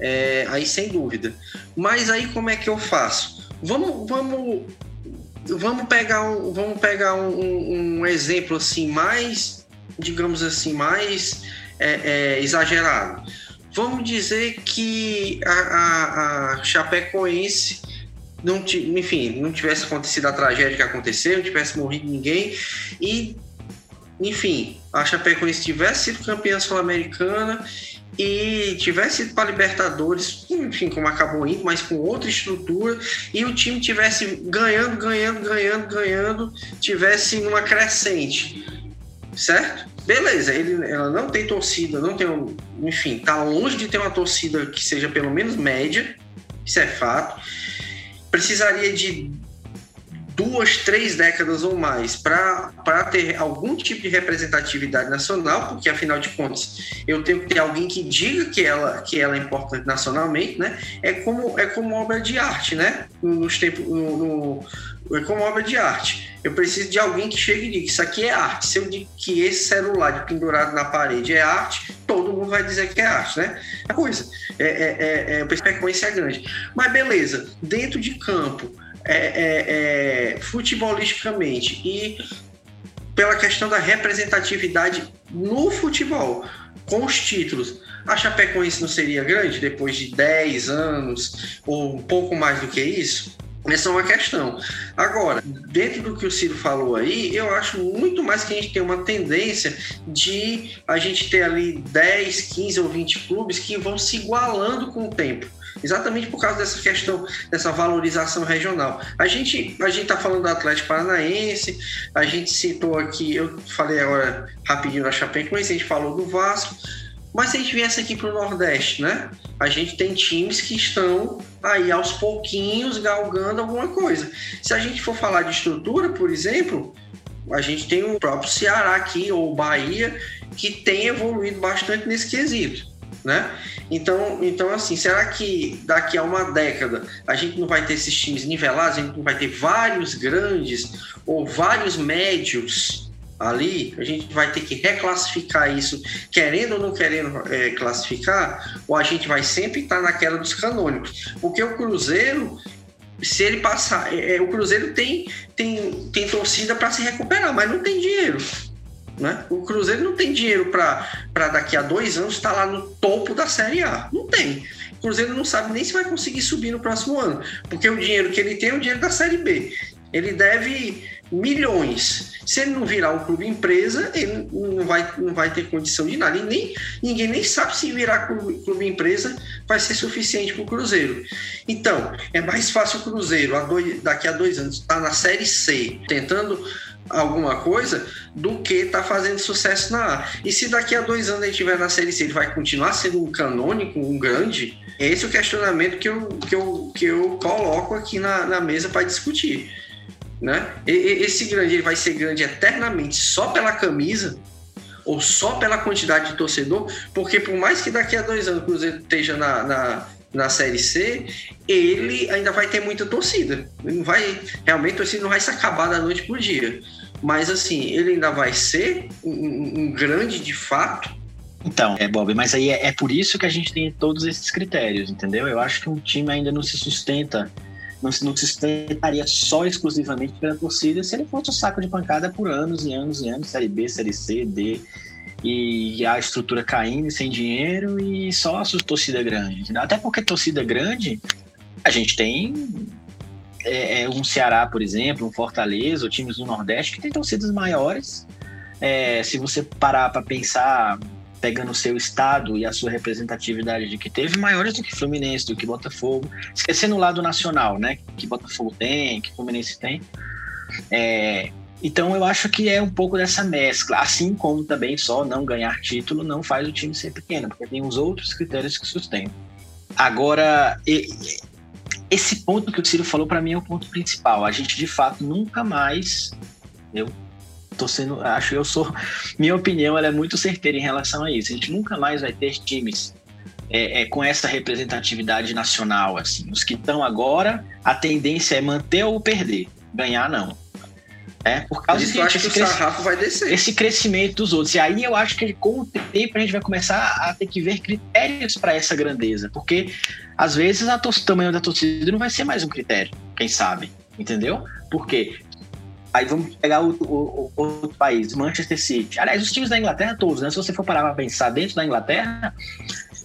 É, aí sem dúvida. Mas aí como é que eu faço? Vamos, vamos, vamos pegar um, vamos pegar um, um exemplo assim mais, digamos assim, mais é, é, exagerado. Vamos dizer que a, a, a Chapecoense não, enfim, não tivesse acontecido a tragédia que aconteceu, não tivesse morrido ninguém e enfim, a Chapecoense tivesse sido campeã sul-americana e tivesse ido para Libertadores, enfim, como acabou indo, mas com outra estrutura, e o time tivesse ganhando, ganhando, ganhando, ganhando, tivesse numa crescente, certo? Beleza, ele, ela não tem torcida, não tem, enfim, tá longe de ter uma torcida que seja pelo menos média, isso é fato. Precisaria de duas, três décadas ou mais para ter algum tipo de representatividade nacional, porque afinal de contas eu tenho que ter alguém que diga que ela, que ela é importante nacionalmente, né? É como, é como obra de arte, né? Nos tempos, no, no, é como obra de arte. Eu preciso de alguém que chegue e diga isso aqui é arte. Se eu digo que esse celular pendurado na parede é arte, todo mundo vai dizer que é arte, né? A coisa, é, é, é, é, a frequência é grande. Mas beleza, dentro de campo, é, é, é, futebolisticamente e pela questão da representatividade no futebol, com os títulos. A Chapecoense não seria grande depois de 10 anos ou um pouco mais do que isso? Essa é uma questão. Agora, dentro do que o Ciro falou aí, eu acho muito mais que a gente tem uma tendência de a gente ter ali 10, 15 ou 20 clubes que vão se igualando com o tempo exatamente por causa dessa questão, dessa valorização regional. A gente a gente está falando do Atlético Paranaense, a gente citou aqui, eu falei agora rapidinho da Chapecoense, a gente falou do Vasco, mas se a gente viesse aqui para o Nordeste, né? A gente tem times que estão aí aos pouquinhos galgando alguma coisa. Se a gente for falar de estrutura, por exemplo, a gente tem o próprio Ceará aqui, ou Bahia, que tem evoluído bastante nesse quesito né? Então, então, assim, será que daqui a uma década a gente não vai ter esses times nivelados, a gente não vai ter vários grandes ou vários médios ali? A gente vai ter que reclassificar isso, querendo ou não querendo é, classificar, ou a gente vai sempre estar naquela dos canônicos? Porque o Cruzeiro, se ele passar, é, é o Cruzeiro tem, tem, tem torcida para se recuperar, mas não tem dinheiro. Né? O Cruzeiro não tem dinheiro para daqui a dois anos estar tá lá no topo da Série A. Não tem. O Cruzeiro não sabe nem se vai conseguir subir no próximo ano, porque o dinheiro que ele tem é o dinheiro da Série B. Ele deve milhões. Se ele não virar um clube empresa, ele não vai, não vai ter condição de nada. E nem, ninguém nem sabe se virar clube, clube empresa vai ser suficiente para o Cruzeiro. Então, é mais fácil o Cruzeiro a dois, daqui a dois anos estar tá na Série C, tentando alguma coisa do que está fazendo sucesso na A. E se daqui a dois anos ele estiver na Série C, ele vai continuar sendo um canônico, um grande? Esse é o questionamento que eu, que eu, que eu coloco aqui na, na mesa para discutir. Né? E, esse grande ele vai ser grande eternamente só pela camisa? ou só pela quantidade de torcedor, porque por mais que daqui a dois anos o Cruzeiro esteja na, na, na Série C, ele ainda vai ter muita torcida. Não vai, realmente a torcida não vai se acabar da noite por dia. Mas assim, ele ainda vai ser um, um grande de fato. Então, é Bob, mas aí é, é por isso que a gente tem todos esses critérios, entendeu? Eu acho que um time ainda não se sustenta não se sustentaria só exclusivamente pela torcida se ele fosse um saco de pancada por anos e anos e anos, Série B, Série C, D, e a estrutura caindo sem dinheiro e só a torcida grande. Até porque torcida grande, a gente tem é, é, um Ceará, por exemplo, um Fortaleza, ou times do Nordeste que tem torcidas maiores. É, se você parar para pensar pegando o seu estado e a sua representatividade de que teve maiores do que Fluminense, do que Botafogo, esquecendo o lado nacional, né? Que Botafogo tem, que Fluminense tem. É, então eu acho que é um pouco dessa mescla, assim como também só não ganhar título não faz o time ser pequeno, porque tem os outros critérios que sustentam. Agora, esse ponto que o Ciro falou para mim é o ponto principal. A gente de fato nunca mais, eu tô sendo, acho eu sou, [LAUGHS] minha opinião ela é muito certeira em relação a isso. A gente nunca mais vai ter times é, é, com essa representatividade nacional, assim. Os que estão agora, a tendência é manter ou perder, ganhar não. É, por causa disso, eu acho que o sarrafo vai descer. Esse crescimento dos outros. E aí eu acho que com o tempo a gente vai começar a ter que ver critérios para essa grandeza. Porque às vezes a o tamanho da torcida não vai ser mais um critério, quem sabe. Entendeu? Porque Aí vamos pegar o, o, o, outro país, Manchester City. Aliás, os times da Inglaterra todos, né? Se você for parar para pensar dentro da Inglaterra,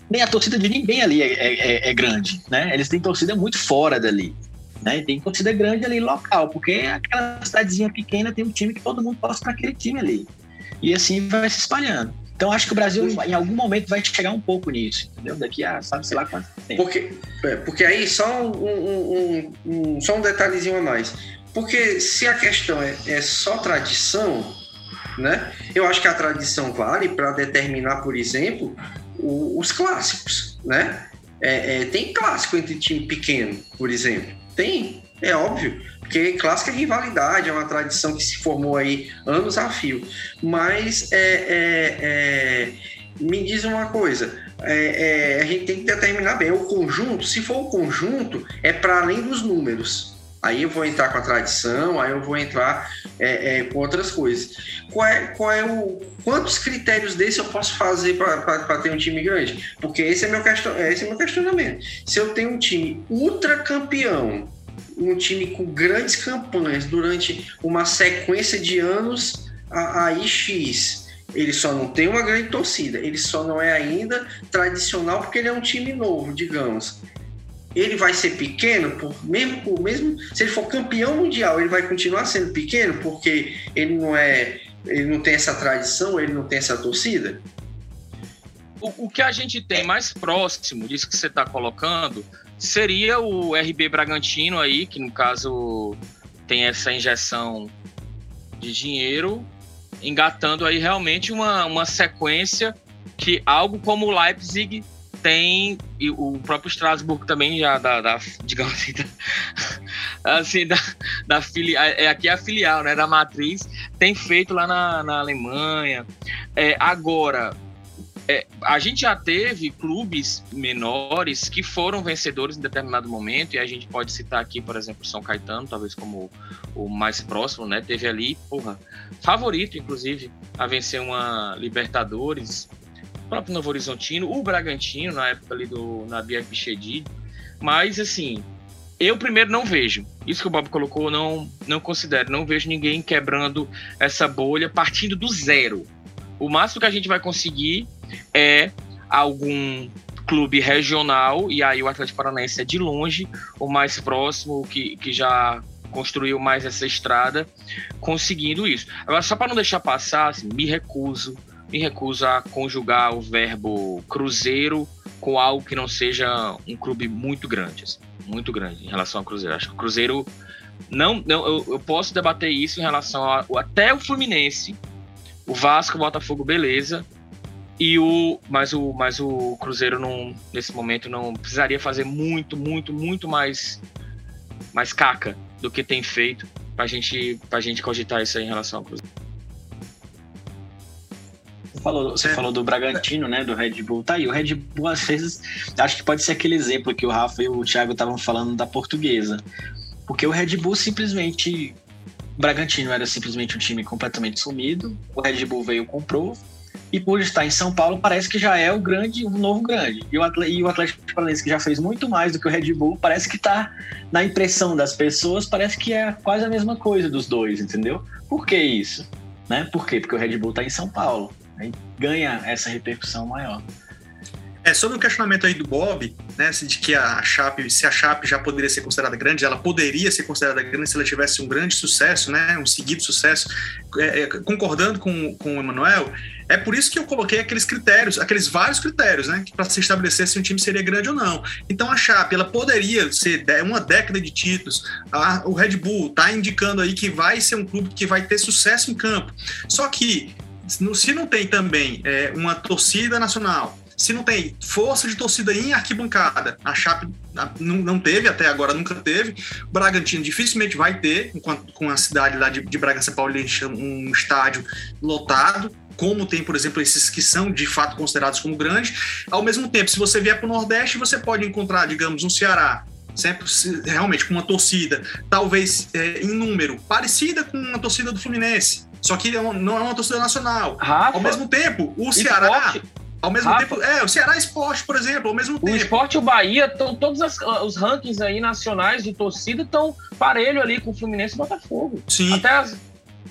nem a torcida de ninguém ali é, é, é, grande, né? Eles têm torcida muito fora dali. Né? Tem torcida grande ali local, porque aquela cidadezinha pequena tem um time que todo mundo torce para aquele time ali. E assim vai se espalhando. Então acho que o Brasil em algum momento vai chegar um pouco nisso, entendeu? Daqui a sabe sei lá quanto tempo. Porque, é, porque aí só um, um, um, só um detalhezinho a mais. Porque se a questão é, é só tradição, né? Eu acho que a tradição vale para determinar, por exemplo, o, os clássicos, né? É, é, tem clássico entre time pequeno, por exemplo. Tem, é óbvio. Porque clássico é rivalidade, é uma tradição que se formou aí anos a fio. Mas é, é, é me diz uma coisa: é, é, a gente tem que determinar bem o conjunto. Se for o conjunto, é para além dos números. Aí eu vou entrar com a tradição, aí eu vou entrar é, é, com outras coisas. Qual é, qual é o, quantos critérios desse eu posso fazer para ter um time grande? Porque esse é, meu question, esse é meu questionamento. Se eu tenho um time ultra campeão, um time com grandes campanhas durante uma sequência de anos, aí X, ele só não tem uma grande torcida, ele só não é ainda tradicional porque ele é um time novo, digamos ele vai ser pequeno, por, mesmo, por, mesmo se ele for campeão mundial, ele vai continuar sendo pequeno porque ele não é, ele não tem essa tradição, ele não tem essa torcida. O, o que a gente tem mais próximo disso que você está colocando seria o RB Bragantino aí, que no caso tem essa injeção de dinheiro, engatando aí realmente uma, uma sequência que algo como o Leipzig tem e o próprio Strasbourg também já da, da digamos assim, da, [LAUGHS] assim, da, da é aqui a filial, né, da matriz, tem feito lá na, na Alemanha. É, agora, é, a gente já teve clubes menores que foram vencedores em determinado momento, e a gente pode citar aqui, por exemplo, São Caetano, talvez como o mais próximo, né? Teve ali, porra, favorito, inclusive, a vencer uma Libertadores próprio Novo Horizontino, o Bragantino, na época ali do na Bia Pichedi. Mas, assim, eu primeiro não vejo. Isso que o Bob colocou, não, não considero. Não vejo ninguém quebrando essa bolha partindo do zero. O máximo que a gente vai conseguir é algum clube regional, e aí o Atlético Paranaense é de longe o mais próximo, que, que já construiu mais essa estrada, conseguindo isso. Agora, só para não deixar passar, assim, me recuso me recuso a conjugar o verbo cruzeiro com algo que não seja um clube muito grande, assim, muito grande em relação ao Cruzeiro. Acho que o Cruzeiro não, não eu, eu posso debater isso em relação a, até o Fluminense, o Vasco, o Botafogo, beleza. E o, mas o, mas o Cruzeiro não, nesse momento não precisaria fazer muito, muito, muito mais, mais caca do que tem feito para gente, a gente cogitar isso aí em relação ao Cruzeiro. Falou, você é. falou do Bragantino, né? Do Red Bull. Tá aí, o Red Bull, às vezes, acho que pode ser aquele exemplo que o Rafa e o Thiago estavam falando da portuguesa. Porque o Red Bull simplesmente. O Bragantino era simplesmente um time completamente sumido. O Red Bull veio comprou. E por estar em São Paulo, parece que já é o grande, o novo grande. E o, Atlético, e o Atlético Paranaense, que já fez muito mais do que o Red Bull, parece que está na impressão das pessoas, parece que é quase a mesma coisa dos dois, entendeu? Por que isso? Né? Por quê? Porque o Red Bull está em São Paulo. Aí ganha essa repercussão maior. É, sobre o questionamento aí do Bob, né, de que a Chape, se a Chape já poderia ser considerada grande, ela poderia ser considerada grande se ela tivesse um grande sucesso, né, um seguido sucesso, é, é, concordando com, com o Emanuel, é por isso que eu coloquei aqueles critérios, aqueles vários critérios, né, para se estabelecer se um time seria grande ou não. Então a Chape, ela poderia ser uma década de títulos, a, o Red Bull está indicando aí que vai ser um clube que vai ter sucesso em campo, só que se não tem também é, uma torcida nacional, se não tem força de torcida em arquibancada, a Chape não teve, até agora nunca teve, Bragantino dificilmente vai ter, enquanto com a cidade lá de, de Bragança Paulista, um estádio lotado, como tem, por exemplo, esses que são de fato considerados como grandes. Ao mesmo tempo, se você vier para o Nordeste, você pode encontrar, digamos, um Ceará, sempre realmente com uma torcida, talvez é, em número, parecida com a torcida do Fluminense. Só que não é uma torcida nacional. Rafa, ao mesmo tempo, o Ceará. Esporte ao mesmo Rafa, tempo, é, o Ceará Esporte, por exemplo, ao mesmo tempo. O Esporte e o Bahia, estão todos as, os rankings aí nacionais de torcida estão parelho ali com o Fluminense e Botafogo. Sim. Até as...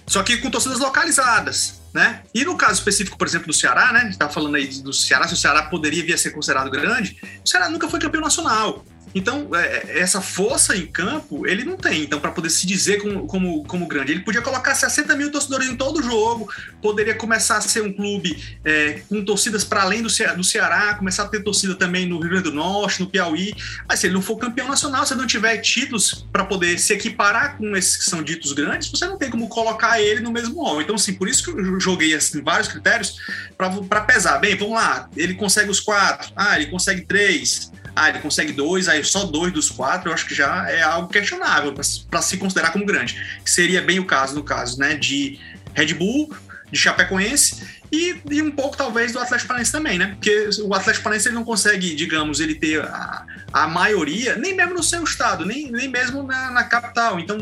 Só que com torcidas localizadas, né? E no caso específico, por exemplo, do Ceará, né? A gente estava falando aí do Ceará, se o Ceará poderia vir a ser considerado grande, o Ceará nunca foi campeão nacional. Então, é, é, essa força em campo, ele não tem. Então, para poder se dizer como, como, como grande, ele podia colocar 60 mil torcedores em todo jogo, poderia começar a ser um clube é, com torcidas para além do, Ce do Ceará, começar a ter torcida também no Rio Grande do Norte, no Piauí. Mas se ele não for campeão nacional, se não tiver títulos para poder se equiparar com esses que são ditos grandes, você não tem como colocar ele no mesmo rol. Então, assim, por isso que eu joguei assim, vários critérios para pesar. Bem, vamos lá, ele consegue os quatro, ah, ele consegue três ah, ele consegue dois, aí só dois dos quatro, eu acho que já é algo questionável para se considerar como grande. Seria bem o caso, no caso, né, de Red Bull, de Chapecoense e, e, um pouco talvez do Atlético Paranaense também, né? Porque o Atlético Paranaense ele não consegue, digamos, ele ter a, a maioria, nem mesmo no seu estado, nem, nem mesmo na, na capital. Então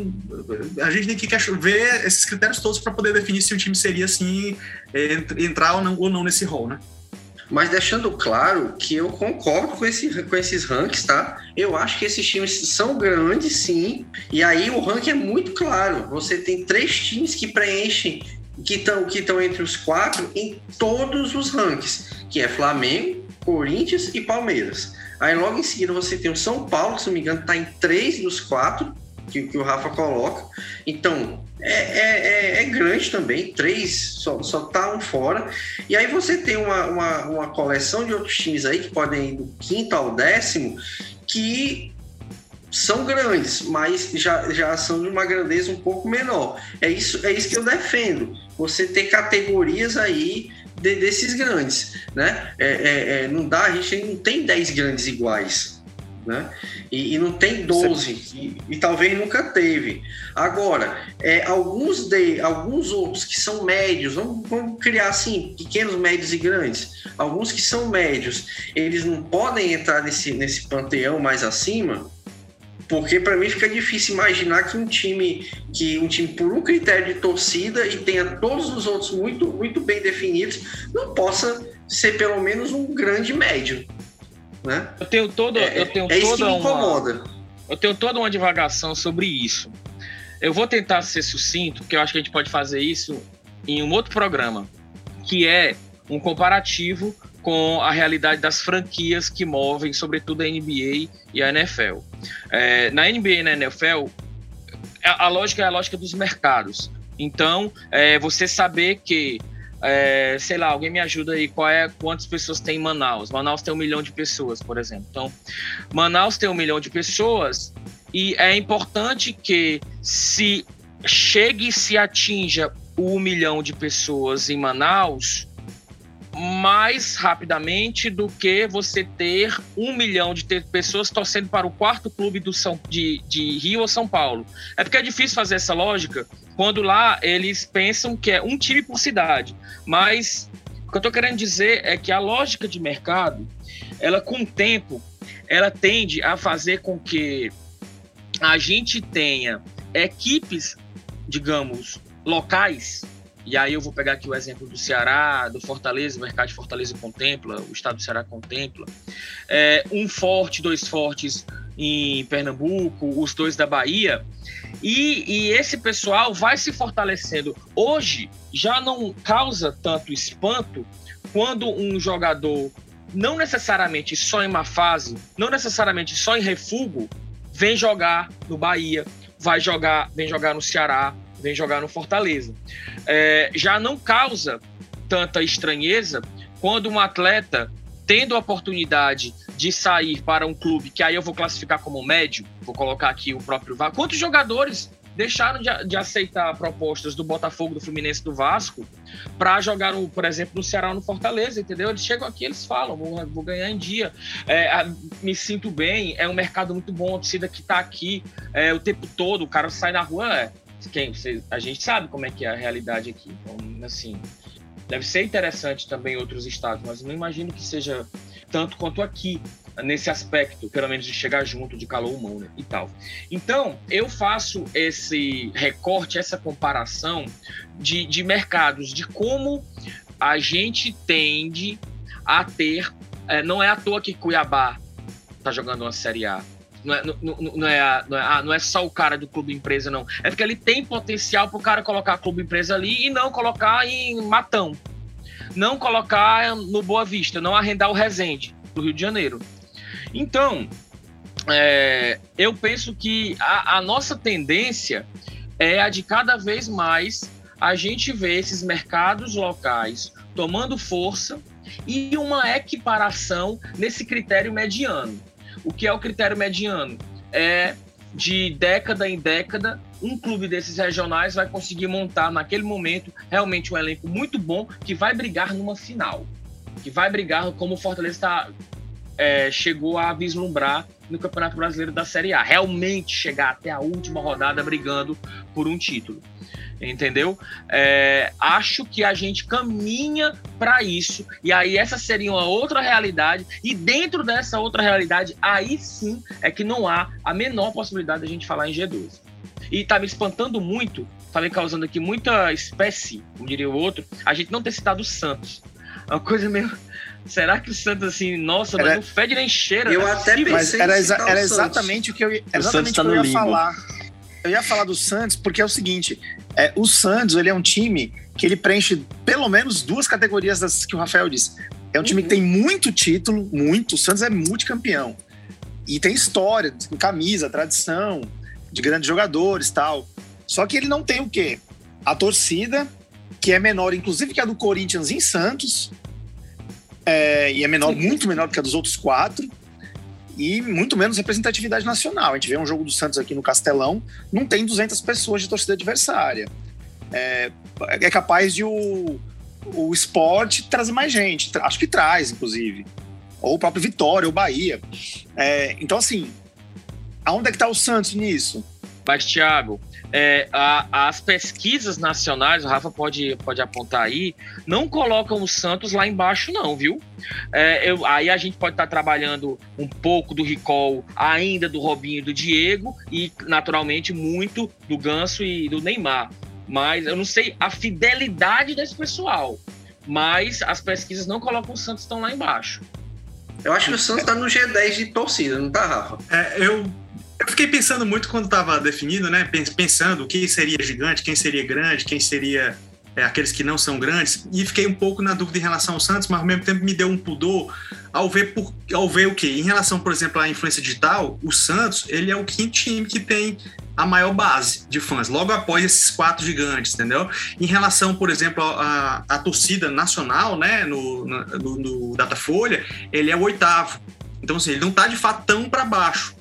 a gente tem que ver esses critérios todos para poder definir se o time seria assim, entrar ou não, ou não nesse rol, né? Mas deixando claro que eu concordo com, esse, com esses rankings, tá? Eu acho que esses times são grandes, sim. E aí o ranking é muito claro. Você tem três times que preenchem, que estão que entre os quatro em todos os rankings, que é Flamengo, Corinthians e Palmeiras. Aí logo em seguida você tem o São Paulo, que se não me engano, está em três dos quatro que, que o Rafa coloca. Então, é, é, é, é, grande também, três, só, só tá um fora. E aí você tem uma, uma, uma, coleção de outros times aí que podem ir do quinto ao décimo, que são grandes, mas já, já são de uma grandeza um pouco menor. É isso, é isso que eu defendo. Você ter categorias aí de, desses grandes, né? É, é, é não dá, a gente não tem dez grandes iguais né? E, e não tem 12, e, e, talvez nunca teve. Agora, é, alguns, de, alguns outros que são médios, vamos, vamos, criar assim, pequenos, médios e grandes. Alguns que são médios, eles não podem entrar nesse, nesse panteão mais acima, porque para mim fica difícil imaginar que um time que um time por um critério de torcida e tenha todos os outros muito muito bem definidos não possa ser pelo menos um grande médio né? Eu tenho todo, é, eu tenho é toda. Uma, eu tenho toda uma divagação sobre isso. Eu vou tentar ser sucinto, porque eu acho que a gente pode fazer isso em um outro programa, que é um comparativo com a realidade das franquias que movem, sobretudo a NBA e a NFL. É, na NBA e na NFL, a, a, lógica é a lógica dos mercados. Então, é, você saber que é, sei lá, alguém me ajuda aí, qual é, quantas pessoas tem em Manaus? Manaus tem um milhão de pessoas, por exemplo. Então, Manaus tem um milhão de pessoas e é importante que se chegue e se atinja o um milhão de pessoas em Manaus mais rapidamente do que você ter um milhão de pessoas torcendo para o quarto clube do São, de, de Rio ou São Paulo. É porque é difícil fazer essa lógica quando lá eles pensam que é um time por cidade. Mas que eu estou querendo dizer é que a lógica de mercado, ela com o tempo, ela tende a fazer com que a gente tenha equipes, digamos, locais. E aí eu vou pegar aqui o exemplo do Ceará, do Fortaleza, o mercado de Fortaleza contempla, o estado do Ceará contempla. É, um forte, dois fortes em Pernambuco, os dois da Bahia. E, e, esse pessoal vai se fortalecendo. Hoje já não causa tanto espanto quando um jogador, não necessariamente só em uma fase, não necessariamente só em refúgio, vem jogar no Bahia, vai jogar, vem jogar no Ceará, vem jogar no Fortaleza. É, já não causa tanta estranheza quando um atleta tendo a oportunidade de sair para um clube que aí eu vou classificar como médio, vou colocar aqui o próprio Vasco. Quantos jogadores deixaram de, de, aceitar propostas do Botafogo, do Fluminense, do Vasco para jogar, no, por exemplo, no Ceará ou no Fortaleza, entendeu? Eles chegam aqui, eles falam, vou, vou ganhar em dia, é, a, me sinto bem, é um mercado muito bom, a torcida que está aqui é, o tempo todo, o cara sai na rua, é, quem, a gente sabe como é que é a realidade aqui, então, assim, deve ser interessante também em outros estados, mas não imagino que seja tanto quanto aqui, nesse aspecto, pelo menos de chegar junto, de calor humano e tal. Então, eu faço esse recorte, essa comparação de, de mercados, de como a gente tende a ter. É, não é à toa que Cuiabá está jogando uma Série A. Não é, não, não, é, não, é, ah, não é só o cara do clube empresa, não. É porque ele tem potencial para o cara colocar clube empresa ali e não colocar em Matão. Não colocar no Boa Vista, não arrendar o Resende, do Rio de Janeiro. Então, é, eu penso que a, a nossa tendência é a de cada vez mais a gente ver esses mercados locais tomando força e uma equiparação nesse critério mediano. O que é o critério mediano? É de década em década, um clube desses regionais vai conseguir montar naquele momento realmente um elenco muito bom que vai brigar numa final. Que vai brigar como o Fortaleza está é, chegou a vislumbrar no Campeonato Brasileiro da Série A. Realmente chegar até a última rodada brigando por um título. Entendeu? É, acho que a gente caminha para isso, e aí essa seria uma outra realidade, e dentro dessa outra realidade, aí sim é que não há a menor possibilidade de a gente falar em G12. E tá me espantando muito, tá me causando aqui muita espécie, como diria o outro, a gente não ter citado o Santos. Uma coisa meio Será que o Santos, assim, nossa, era... mas não fede nem cheira? Eu até pensei mas era, exa era exatamente o que eu, ia, exatamente tá o que eu ia falar. Eu ia falar do Santos porque é o seguinte, é, o Santos ele é um time que ele preenche pelo menos duas categorias das que o Rafael disse. É um time uhum. que tem muito título, muito. O Santos é multicampeão. E tem história, tem camisa, tradição de grandes jogadores tal. Só que ele não tem o quê? A torcida, que é menor, inclusive que a do Corinthians em Santos, é, e é menor, muito menor do que a dos outros quatro, e muito menos representatividade nacional. A gente vê um jogo do Santos aqui no Castelão, não tem 200 pessoas de torcida adversária. É, é capaz de o, o esporte trazer mais gente, acho que traz, inclusive. Ou o próprio Vitória, ou Bahia. É, então, assim, aonde é que está o Santos nisso? Mas, Thiago, é, a, as pesquisas nacionais, o Rafa pode, pode apontar aí, não colocam o Santos lá embaixo, não, viu? É, eu, aí a gente pode estar tá trabalhando um pouco do recall ainda do Robinho e do Diego, e naturalmente muito do Ganso e do Neymar. Mas eu não sei a fidelidade desse pessoal. Mas as pesquisas não colocam o Santos tão lá embaixo. Eu acho que o Santos tá no G10 de torcida, não tá, Rafa? É, eu eu fiquei pensando muito quando estava definindo, né? Pensando quem seria gigante, quem seria grande, quem seria é, aqueles que não são grandes, e fiquei um pouco na dúvida em relação ao Santos, mas ao mesmo tempo me deu um pudor ao ver, por, ao ver o quê? Em relação, por exemplo, à influência digital, o Santos ele é o quinto time que tem a maior base de fãs, logo após esses quatro gigantes, entendeu? Em relação, por exemplo, à, torcida nacional, né, no, no, no Datafolha, ele é o oitavo. Então, assim, ele não está de fato tão para baixo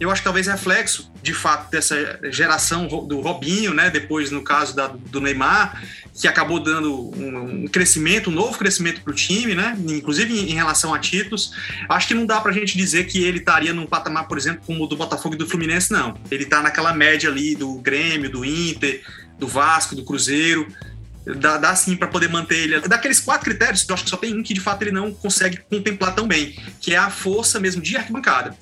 eu acho que talvez reflexo, de fato, dessa geração do Robinho, né? Depois, no caso da, do Neymar, que acabou dando um, crescimento, um novo crescimento para o time, né? Inclusive em, em, relação a títulos. Acho que não dá para a gente dizer que ele estaria num patamar, por exemplo, como o do Botafogo e do Fluminense, não. Ele está naquela média ali do Grêmio, do Inter, do Vasco, do Cruzeiro. Dá, dá sim para poder manter ele. Daqueles quatro critérios, eu acho que só tem um que de fato ele não consegue contemplar tão bem, que é a força mesmo de arquibancada.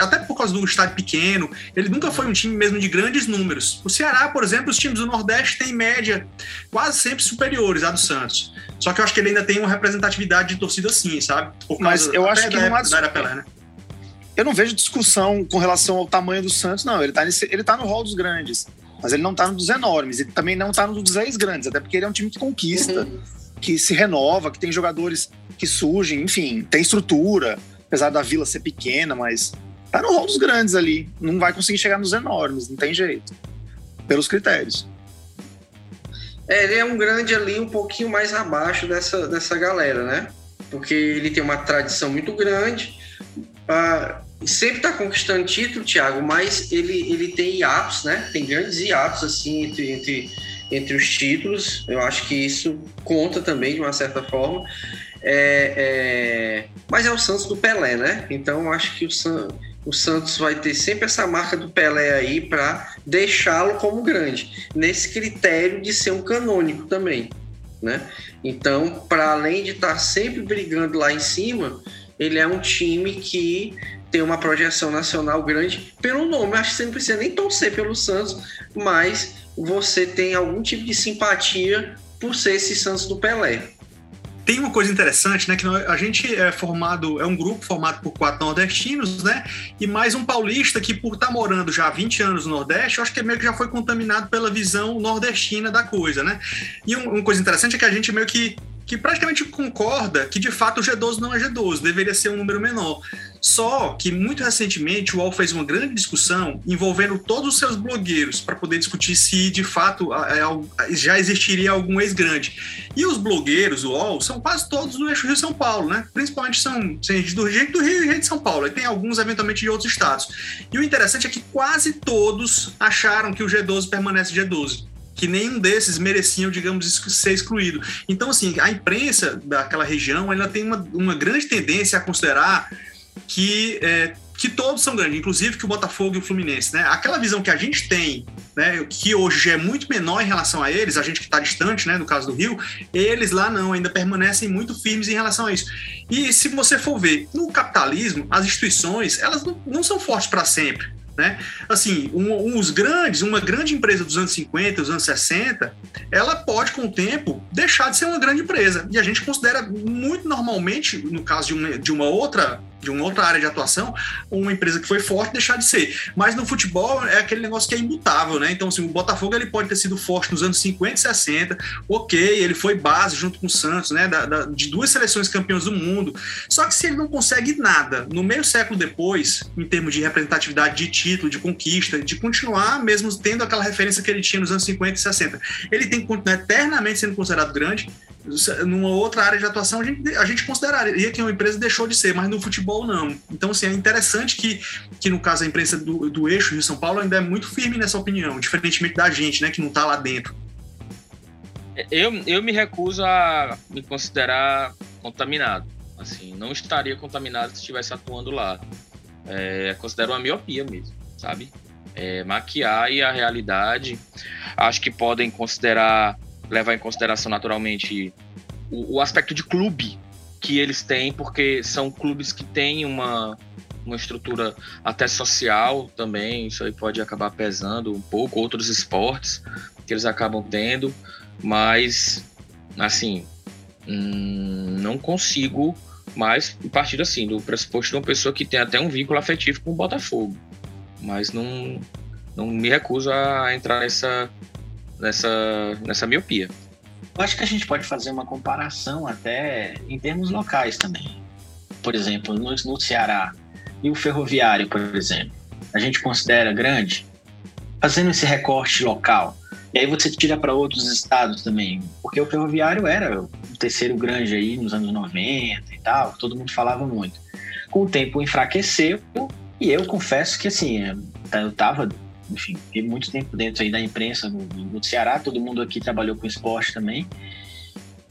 Até por causa do estádio pequeno, ele nunca foi um time mesmo de grandes números. O Ceará, por exemplo, os times do Nordeste têm média quase sempre superiores à do Santos. Só que eu acho que ele ainda tem uma representatividade de torcida sim, sabe? Mas eu acho que da, não há da Pelé, né? Eu não vejo discussão com relação ao tamanho do Santos, não. Ele tá, nesse, ele tá no rol dos grandes mas ele não está no dos enormes, ele também não está no dos 10 grandes, até porque ele é um time que conquista, uhum. que se renova, que tem jogadores que surgem, enfim, tem estrutura, apesar da vila ser pequena, mas tá no rol dos grandes ali, não vai conseguir chegar nos enormes, não tem jeito, pelos critérios. É, ele é um grande ali um pouquinho mais abaixo dessa, dessa galera, né? Porque ele tem uma tradição muito grande, ah, sempre está conquistando título, Thiago, mas ele, ele tem hiatos, né? Tem grandes hiatos assim entre, entre, entre os títulos. Eu acho que isso conta também de uma certa forma. É, é... Mas é o Santos do Pelé, né? Então eu acho que o, San... o Santos vai ter sempre essa marca do Pelé aí para deixá-lo como grande, nesse critério de ser um canônico também, né? Então, para além de estar tá sempre brigando lá em cima, ele é um time que tem uma projeção nacional grande pelo nome. Acho que você não precisa nem torcer pelo Santos, mas você tem algum tipo de simpatia por ser esse Santos do Pelé. Tem uma coisa interessante, né? Que a gente é formado, é um grupo formado por quatro nordestinos, né? E mais um paulista que, por estar tá morando já há 20 anos no Nordeste, eu acho que meio que já foi contaminado pela visão nordestina da coisa, né? E uma coisa interessante é que a gente meio que que praticamente concorda que de fato o G12 não é G12, deveria ser um número menor. Só que muito recentemente o UOL fez uma grande discussão envolvendo todos os seus blogueiros para poder discutir se de fato já existiria algum ex-grande. E os blogueiros, o UOL, são quase todos do eixo Rio São Paulo, né? Principalmente são do jeito do Rio e de São Paulo. E tem alguns eventualmente de outros estados. E o interessante é que quase todos acharam que o G12 permanece G12 que nenhum desses mereciam, digamos, ser excluído. Então, assim, a imprensa daquela região ela tem uma, uma grande tendência a considerar que, é, que todos são grandes, inclusive que o Botafogo e o Fluminense. Né? Aquela visão que a gente tem, né, que hoje é muito menor em relação a eles, a gente que está distante, né, no caso do Rio, eles lá não, ainda permanecem muito firmes em relação a isso. E se você for ver, no capitalismo, as instituições, elas não, não são fortes para sempre. Né? Assim, um, uns grandes, uma grande empresa dos anos 50, dos anos 60, ela pode, com o tempo, deixar de ser uma grande empresa. E a gente considera muito normalmente, no caso de uma, de uma outra de uma outra área de atuação, uma empresa que foi forte deixar de ser. Mas no futebol é aquele negócio que é imutável, né? Então, assim, o Botafogo ele pode ter sido forte nos anos 50 e 60, ok, ele foi base junto com o Santos, né? Da, da, de duas seleções campeãs do mundo. Só que se ele não consegue nada no meio século depois, em termos de representatividade de título, de conquista, de continuar mesmo tendo aquela referência que ele tinha nos anos 50 e 60, ele tem que continuar eternamente sendo considerado grande numa outra área de atuação a gente, a gente consideraria que uma empresa deixou de ser, mas no futebol não. Então, assim, é interessante que, que no caso a imprensa do, do eixo de São Paulo ainda é muito firme nessa opinião, diferentemente da gente, né, que não está lá dentro. Eu, eu me recuso a me considerar contaminado. Assim, não estaria contaminado se estivesse atuando lá. É, considero uma miopia mesmo, sabe? É, maquiar e a realidade. Acho que podem considerar levar em consideração naturalmente o, o, aspecto de clube que eles têm, porque são clubes que têm uma, uma estrutura até social também, isso aí pode acabar pesando um pouco, outros esportes que eles acabam tendo, mas assim, hum, não consigo mais partir assim, do pressuposto de uma pessoa que tem até um vínculo afetivo com o Botafogo, mas não, não me recuso a entrar nessa nessa, nessa miopia. Eu acho que a gente pode fazer uma comparação até em termos locais também. Por exemplo, no, no Ceará e o ferroviário, por exemplo, a gente considera grande, fazendo esse recorte local. E aí você tira para outros estados também, porque o ferroviário era o terceiro grande aí nos anos 90 e tal, todo mundo falava muito. Com o tempo enfraqueceu e eu confesso que assim, eu tava enfim, fiquei muito tempo dentro aí da imprensa no Ceará, todo mundo aqui trabalhou com esporte também.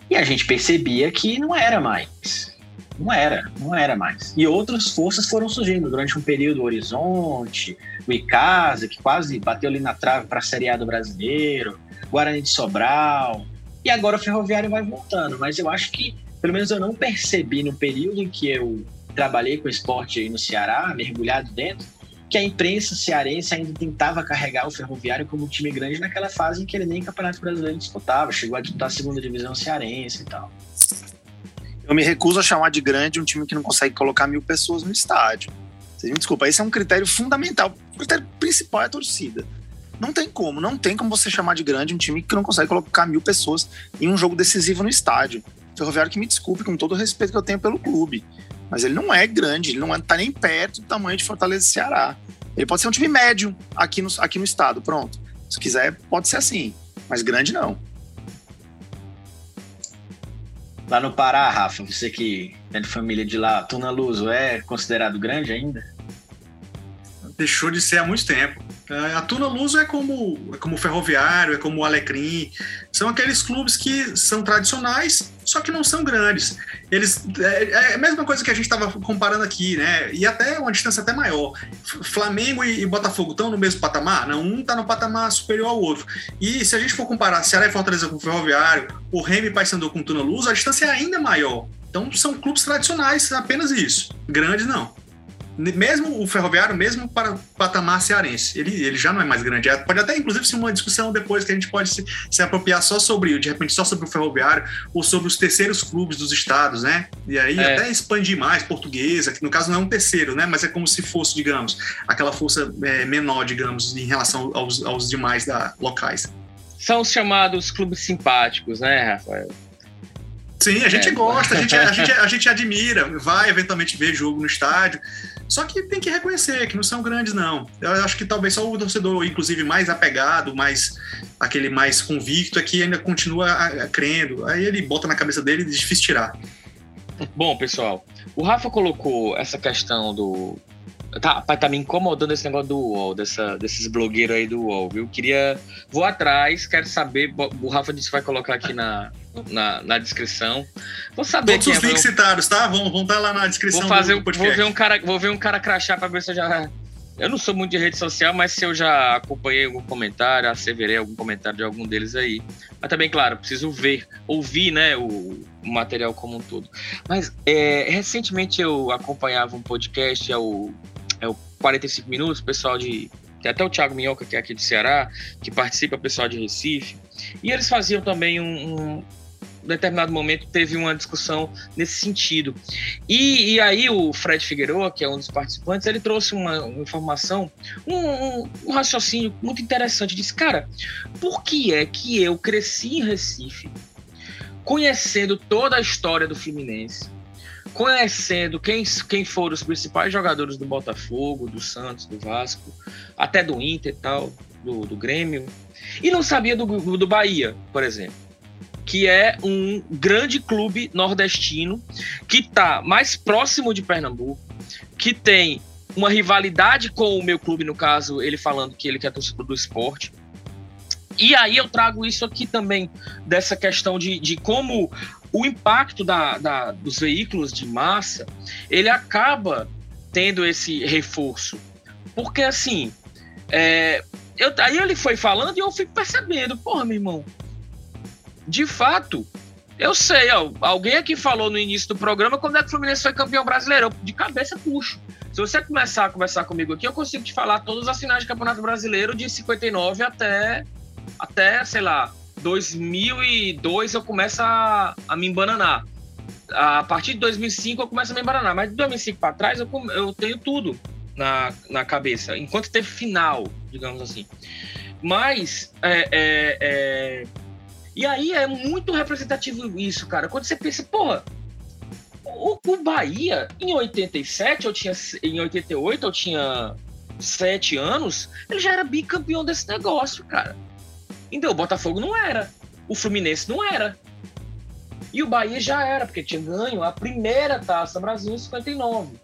E a gente percebia que não era mais. Não era, não era mais. E outras forças foram surgindo durante um período, o Horizonte, o Icasa, que quase bateu ali na trave para a Série A do Brasileiro, Guarani de Sobral, e agora o Ferroviário vai voltando. Mas eu acho que, pelo menos eu não percebi no período em que eu trabalhei com esporte aí no Ceará, mergulhado dentro, que a imprensa cearense ainda tentava carregar o Ferroviário como um time grande naquela fase em que ele nem Campeonato Brasileiro disputava, chegou a disputar a segunda divisão cearense e tal. Eu me recuso a chamar de grande um time que não consegue colocar mil pessoas no estádio. Me desculpa, esse é um critério fundamental. O critério principal é a torcida. Não tem como, não tem como você chamar de grande um time que não consegue colocar mil pessoas em um jogo decisivo no estádio. Ferroviário que me desculpe com todo o respeito que eu tenho pelo clube mas ele não é grande, ele não está nem perto do tamanho de Fortaleza e Ceará. Ele pode ser um time médio aqui no, aqui no estado, pronto. Se quiser, pode ser assim, mas grande não. Lá no Pará, Rafa, você que é de família de lá, Tuna Luso é considerado grande ainda? Deixou de ser há muito tempo. É, a Tuna Luso é como, é como o Ferroviário, é como o Alecrim. São aqueles clubes que são tradicionais, só que não são grandes. Eles é, é a mesma coisa que a gente estava comparando aqui, né? E até uma distância até maior. Flamengo e, e Botafogo estão no mesmo patamar? Não, um está no patamar superior ao outro. E se a gente for comparar Ceará e Fortaleza com o Ferroviário, o Remy e Paysandu com o Tuna Luso, a distância é ainda maior. Então são clubes tradicionais, apenas isso. Grandes não mesmo o ferroviário, mesmo para o patamar cearense, ele, ele já não é mais grande. É, pode até, inclusive, ser uma discussão depois que a gente pode se, se apropriar só sobre, de repente, só sobre o ferroviário ou sobre os terceiros clubes dos estados, né? E aí é. até expandir mais, portuguesa, que no caso não é um terceiro, né? Mas é como se fosse, digamos, aquela força é, menor, digamos, em relação aos, aos demais da, locais. São os chamados clubes simpáticos, né, Rafael? Sim, a gente é. gosta, a gente, a, gente, a gente admira, vai eventualmente ver jogo no estádio. Só que tem que reconhecer que não são grandes, não. Eu acho que talvez só o torcedor, inclusive, mais apegado, mais aquele mais convicto, é que ainda continua crendo. Aí ele bota na cabeça dele e é difícil tirar. Bom, pessoal, o Rafa colocou essa questão do. Tá, tá me incomodando esse negócio do UOL, dessa, desses blogueiros aí do UOL, viu? Queria. Vou atrás, quero saber. O Rafa disse que vai colocar aqui na, na, na descrição. Vou saber Todos os é, links citados, tá? Vão, vão estar tá lá na descrição vou fazer, do podcast. Vou ver um cara, vou ver um cara crachar para ver se eu já... Eu não sou muito de rede social, mas se eu já acompanhei algum comentário, asseverei algum comentário de algum deles aí. Mas também, claro, preciso ver, ouvir, né, o, o material como um todo. Mas é, recentemente eu acompanhava um podcast, é o, é o 45 Minutos, pessoal de tem até o Thiago Minhoca, que é aqui de Ceará, que participa, pessoal de Recife. E eles faziam também um, um determinado momento teve uma discussão nesse sentido. E, e aí o Fred Figueroa, que é um dos participantes, ele trouxe uma, uma informação, um, um, um, raciocínio muito interessante. Disse, cara, por que é que eu cresci em Recife, conhecendo toda a história do Fluminense, conhecendo quem, quem foram os principais jogadores do Botafogo, do Santos, do Vasco, até do Inter e tal, do, do Grêmio, e não sabia do, do Bahia, por exemplo que é um grande clube nordestino que está mais próximo de Pernambuco, que tem uma rivalidade com o meu clube, no caso, ele falando que ele quer torcedor do esporte. E aí eu trago isso aqui também, dessa questão de, de como o impacto da, da, dos veículos de massa, ele acaba tendo esse reforço. Porque assim, é, eu, aí ele foi falando e eu fico percebendo, porra, meu irmão, de fato, eu sei, ó, alguém aqui falou no início do programa quando é que o Fluminense foi campeão brasileiro. Eu, de cabeça puxo. Se você começar a conversar comigo aqui, eu consigo te falar todos os finais de campeonato brasileiro de 59 até, até sei lá, 2002 eu começo a, a me embananar. A partir de 2005 eu começo a me embananar. Mas de 2005 para trás eu, eu tenho tudo na, na cabeça. Enquanto teve final, digamos assim. Mas é, é, é e aí é muito representativo isso, cara. Quando você pensa, porra, o, o Bahia, em 87, eu tinha. Em 88, eu tinha sete anos, ele já era bicampeão desse negócio, cara. Então, o Botafogo não era. O Fluminense não era. E o Bahia já era, porque tinha ganho a primeira taça Brasil em 59.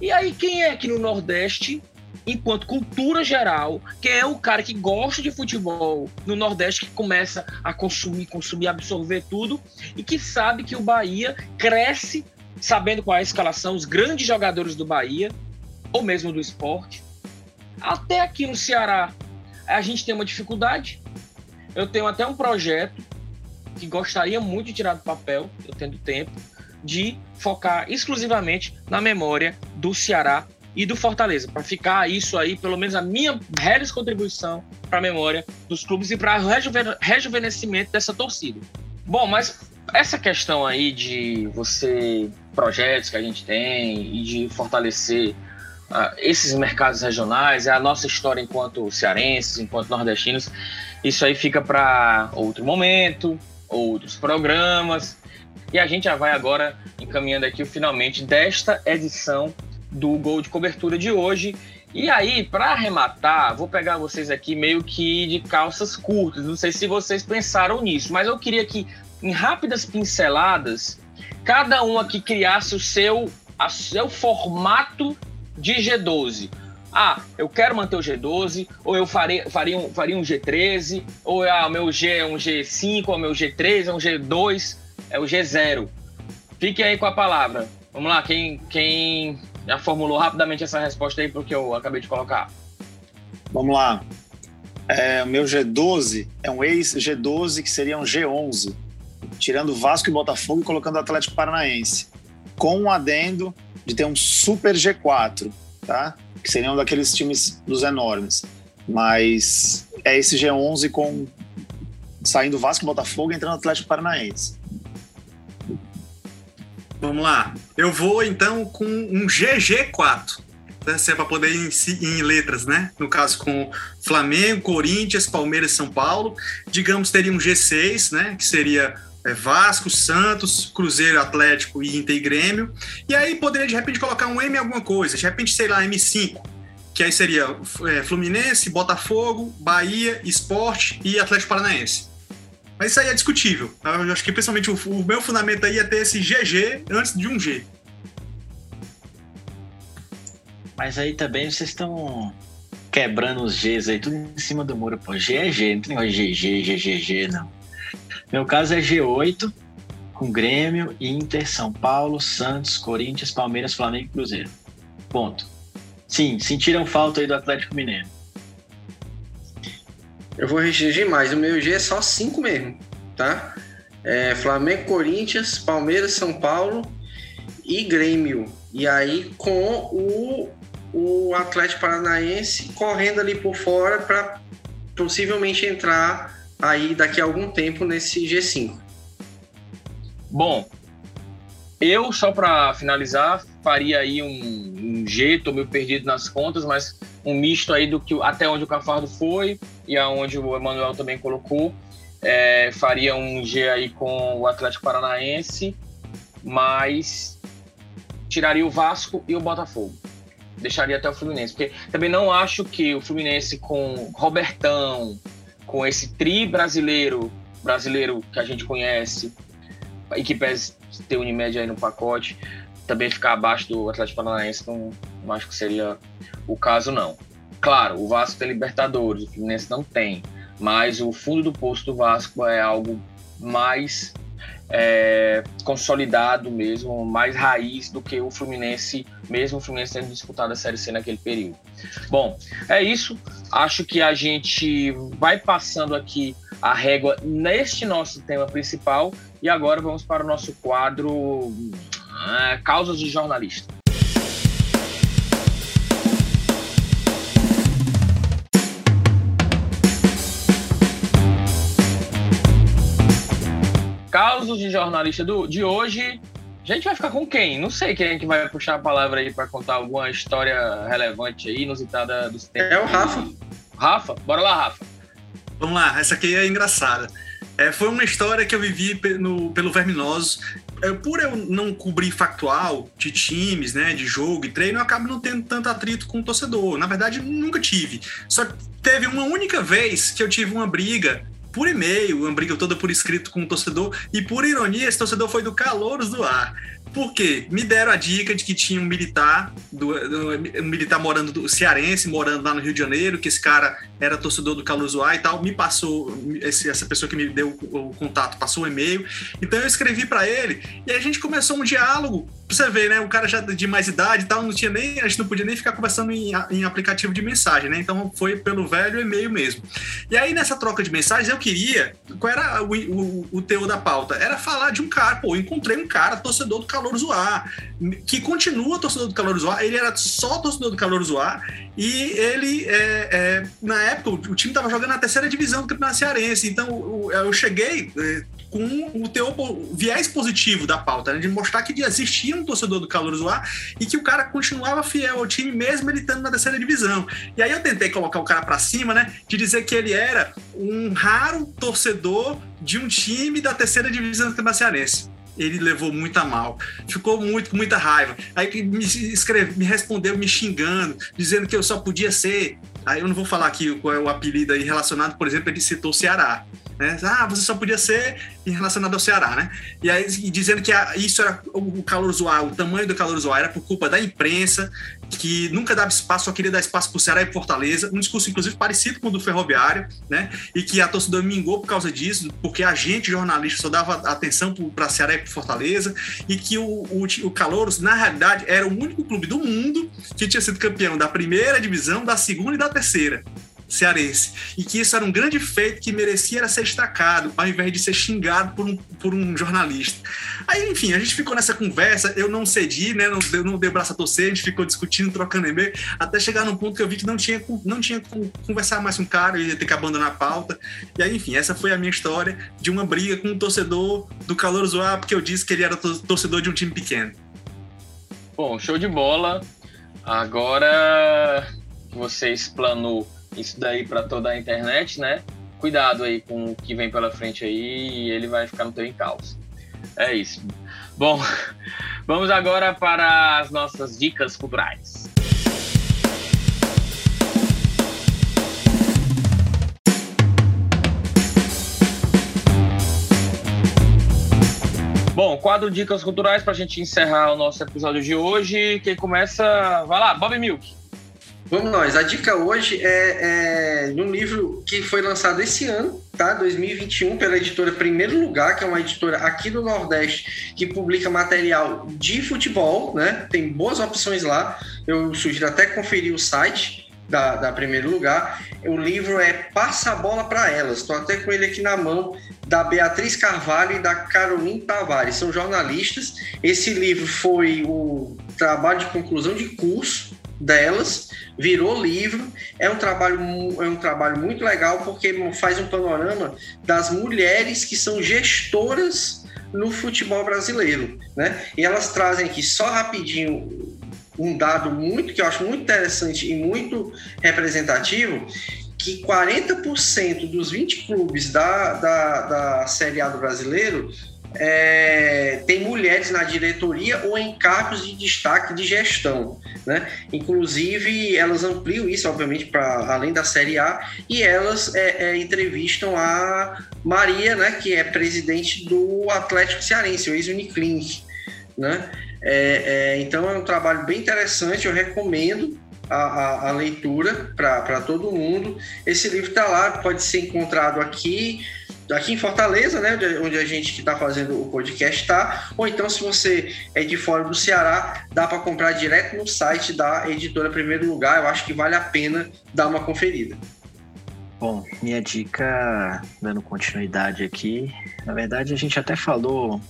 E aí, quem é que no Nordeste enquanto cultura geral, quem é o cara que gosta de futebol no Nordeste, que começa a consumir, consumir, absorver tudo, e que sabe que o Bahia cresce sabendo qual é a escalação, os grandes jogadores do Bahia, ou mesmo do esporte. Até aqui no Ceará, a gente tem uma dificuldade. Eu tenho até um projeto que gostaria muito de tirar do papel, eu tendo tempo, de focar exclusivamente na memória do Ceará e do Fortaleza, para ficar isso aí, pelo menos a minha reles contribuição para a memória dos clubes e para o rejuven rejuvenescimento dessa torcida. Bom, mas essa questão aí de você, projetos que a gente tem e de fortalecer uh, esses mercados regionais, é a nossa história enquanto cearenses, enquanto nordestinos, isso aí fica para outro momento, outros programas. E a gente já vai agora encaminhando aqui o finalmente desta edição do Gol de Cobertura de hoje. E aí, para arrematar, vou pegar vocês aqui meio que de calças curtas. Não sei se vocês pensaram nisso, mas eu queria que, em rápidas pinceladas, cada um aqui criasse o seu, a seu formato de G12. Ah, eu quero manter o G12, ou eu faria, faria, um, faria um G13, ou ah, meu G é um G5, ou meu G3 é um G2, é o G0. Fique aí com a palavra. Vamos lá, quem, quem já formulou rapidamente essa resposta aí para o que eu acabei de colocar. Vamos lá. É, o meu G12 é um ex-G12 que seria um G11, tirando Vasco e Botafogo e colocando Atlético Paranaense, com um adendo de ter um super G4, tá? Que seria um daqueles times dos enormes. Mas é esse G11 com saindo Vasco Botafogo e entrando Atlético Paranaense. Vamos lá. Eu vou então com um GG4. Né? Se é para poder ir em, em, letras, né? No caso, com Flamengo, Corinthians, Palmeiras São Paulo. Digamos, teria um G6, né? Que seria é, Vasco, Santos, Cruzeiro, Atlético e Inter e Grêmio. E aí poderia de repente colocar um M alguma coisa. De repente, sei lá, M5. Que aí seria é, Fluminense, Botafogo, Bahia, Esporte e Atlético Paranaense. Mas isso aí é discutível. Eu acho que principalmente o, o meu fundamento aí é ter esse GG antes de um G. Mas aí também vocês estão quebrando os Gs aí, tudo em cima do muro. Pô, G é G, não tem negócio de GG, GGG, não. Meu caso é G8, com Grêmio, Inter, São Paulo, Santos, Corinthians, Palmeiras, Flamengo e Cruzeiro. Ponto. Sim, sentiram falta aí do Atlético Mineiro. Eu vou restringir mais. O meu G é só 5 mesmo, tá? É Flamengo, Corinthians, Palmeiras, São Paulo e Grêmio. E aí com o, o Atlético Paranaense correndo ali por fora para possivelmente entrar aí daqui a algum tempo nesse G5. Bom, eu só para finalizar faria aí um, um G, tô meio perdido nas contas, mas um misto aí do que até onde o Cafardo foi e aonde o Emanuel também colocou. É, faria um G aí com o Atlético Paranaense, mas tiraria o Vasco e o Botafogo. Deixaria até o Fluminense, porque também não acho que o Fluminense com Robertão, com esse tri brasileiro, brasileiro que a gente conhece, e que pese ter Unimed aí no pacote, também ficar abaixo do Atlético Paranaense, não, não acho que seria o caso, não. Claro, o Vasco tem Libertadores, o Fluminense não tem, mas o fundo do posto do Vasco é algo mais é, consolidado mesmo, mais raiz do que o Fluminense, mesmo o Fluminense tendo disputado a Série C naquele período. Bom, é isso. Acho que a gente vai passando aqui a régua neste nosso tema principal e agora vamos para o nosso quadro ah, Causas de Jornalista. Causos de jornalista do, de hoje. A gente vai ficar com quem? Não sei quem é que vai puxar a palavra aí para contar alguma história relevante aí, inusitada dos tempos. É o Rafa. Rafa? Bora lá, Rafa. Vamos lá, essa aqui é engraçada. É, foi uma história que eu vivi no, pelo Verminoso. É, por eu não cobrir factual de times, né, de jogo e treino, eu acabo não tendo tanto atrito com o torcedor. Na verdade, nunca tive. Só teve uma única vez que eu tive uma briga por e-mail, uma briga toda por escrito com o torcedor, e por ironia, esse torcedor foi do Calouros do Ar. Porque me deram a dica de que tinha um militar, do, um militar morando do cearense, morando lá no Rio de Janeiro, que esse cara era torcedor do Caluzoá e tal. Me passou, esse, essa pessoa que me deu o, o contato passou o um e-mail. Então eu escrevi para ele e a gente começou um diálogo. Pra você ver, né? Um cara já de mais idade e tal, não tinha nem, a gente não podia nem ficar conversando em, em aplicativo de mensagem, né? Então foi pelo velho e-mail mesmo. E aí nessa troca de mensagens eu queria, qual era o, o, o teor da pauta? Era falar de um cara, pô, eu encontrei um cara torcedor do Calor Zoar, que continua torcedor do Calor Zoar, ele era só torcedor do Calor Zoar e ele, é, é, na época, o, time estava jogando na terceira divisão do Campeonato Cearense, então eu cheguei é, com o teu viés positivo da pauta, né, de mostrar que existia um torcedor do Calor Zoar e que o cara continuava fiel ao time mesmo ele estando na terceira divisão. E aí eu tentei colocar o cara para cima, né, de dizer que ele era um raro torcedor de um time da terceira divisão do Campeonato Cearense ele levou muito a mal. Ficou muito com muita raiva. Aí me, escreve, me respondeu me xingando, dizendo que eu só podia ser. Aí eu não vou falar aqui qual é o apelido aí relacionado, por exemplo, ele citou Ceará. Né? Ah, você só podia ser relacionado ao Ceará, né? E aí dizendo que a, isso era o calor zoar, o tamanho do calor zoar era por culpa da imprensa, que nunca dava espaço, só queria dar espaço para o Ceará e Fortaleza, um discurso inclusive parecido com o do Ferroviário, né? E que a torcida mingou por causa disso, porque a gente, jornalista, só dava atenção para Ceará e Fortaleza, e que o, o, o Calouros, na realidade, era o único clube do mundo que tinha sido campeão da primeira divisão, da segunda e da terceira cearense. E que isso era um grande feito que merecia ser destacado, ao invés de ser xingado por um, por um jornalista. Aí, enfim, a gente ficou nessa conversa, eu não cedi, né? Não, eu não dei braço a torcer, a gente ficou discutindo, trocando e-mail, até chegar num ponto que eu vi que não tinha, não tinha conversar mais com o cara, eu ia ter que abandonar a pauta. E aí, enfim, essa foi a minha história de uma briga com um torcedor do Calor Zoar, porque eu disse que ele era torcedor de um time pequeno. Bom, show de bola. Agora você explanou isso daí para toda a internet, né? Cuidado aí com o que vem pela frente aí e ele vai ficar no teu encalço. É isso. Bom, [LAUGHS] vamos agora para as nossas dicas culturais. Bom, quadro Dicas Culturais para a gente encerrar o nosso episódio de hoje. Quem começa, vai lá, Bob Milk. Vamos nós. A dica hoje é, é de um livro que foi lançado esse ano, tá? 2021, pela editora Primeiro Lugar, que é uma editora aqui do Nordeste que publica material de futebol, né? Tem boas opções lá. Eu sugiro até conferir o site da, da Primeiro Lugar. O livro é Passa a Bola para Elas. Estou até com ele aqui na mão, da Beatriz Carvalho e da Caroline Tavares. São jornalistas. Esse livro foi o trabalho de conclusão de curso delas, virou livro. É um trabalho, é um trabalho muito legal porque faz um panorama das mulheres que são gestoras no futebol brasileiro, né? E elas trazem aqui só rapidinho um dado muito que eu acho muito interessante e muito representativo, que 40% dos 20 clubes da, da, da Série A do brasileiro é, tem mulheres na diretoria ou em cargos de destaque de gestão. Né? Inclusive, elas ampliam isso, obviamente, para além da Série A, e elas é, é, entrevistam a Maria, né, que é presidente do Atlético Cearense, o ex-Uniclinic. Né? É, é, então, é um trabalho bem interessante, eu recomendo. A, a, a leitura para todo mundo. Esse livro está lá, pode ser encontrado aqui aqui em Fortaleza, né, onde a gente que está fazendo o podcast está, ou então se você é de fora do Ceará, dá para comprar direto no site da editora Primeiro Lugar. Eu acho que vale a pena dar uma conferida. Bom, minha dica, dando continuidade aqui, na verdade a gente até falou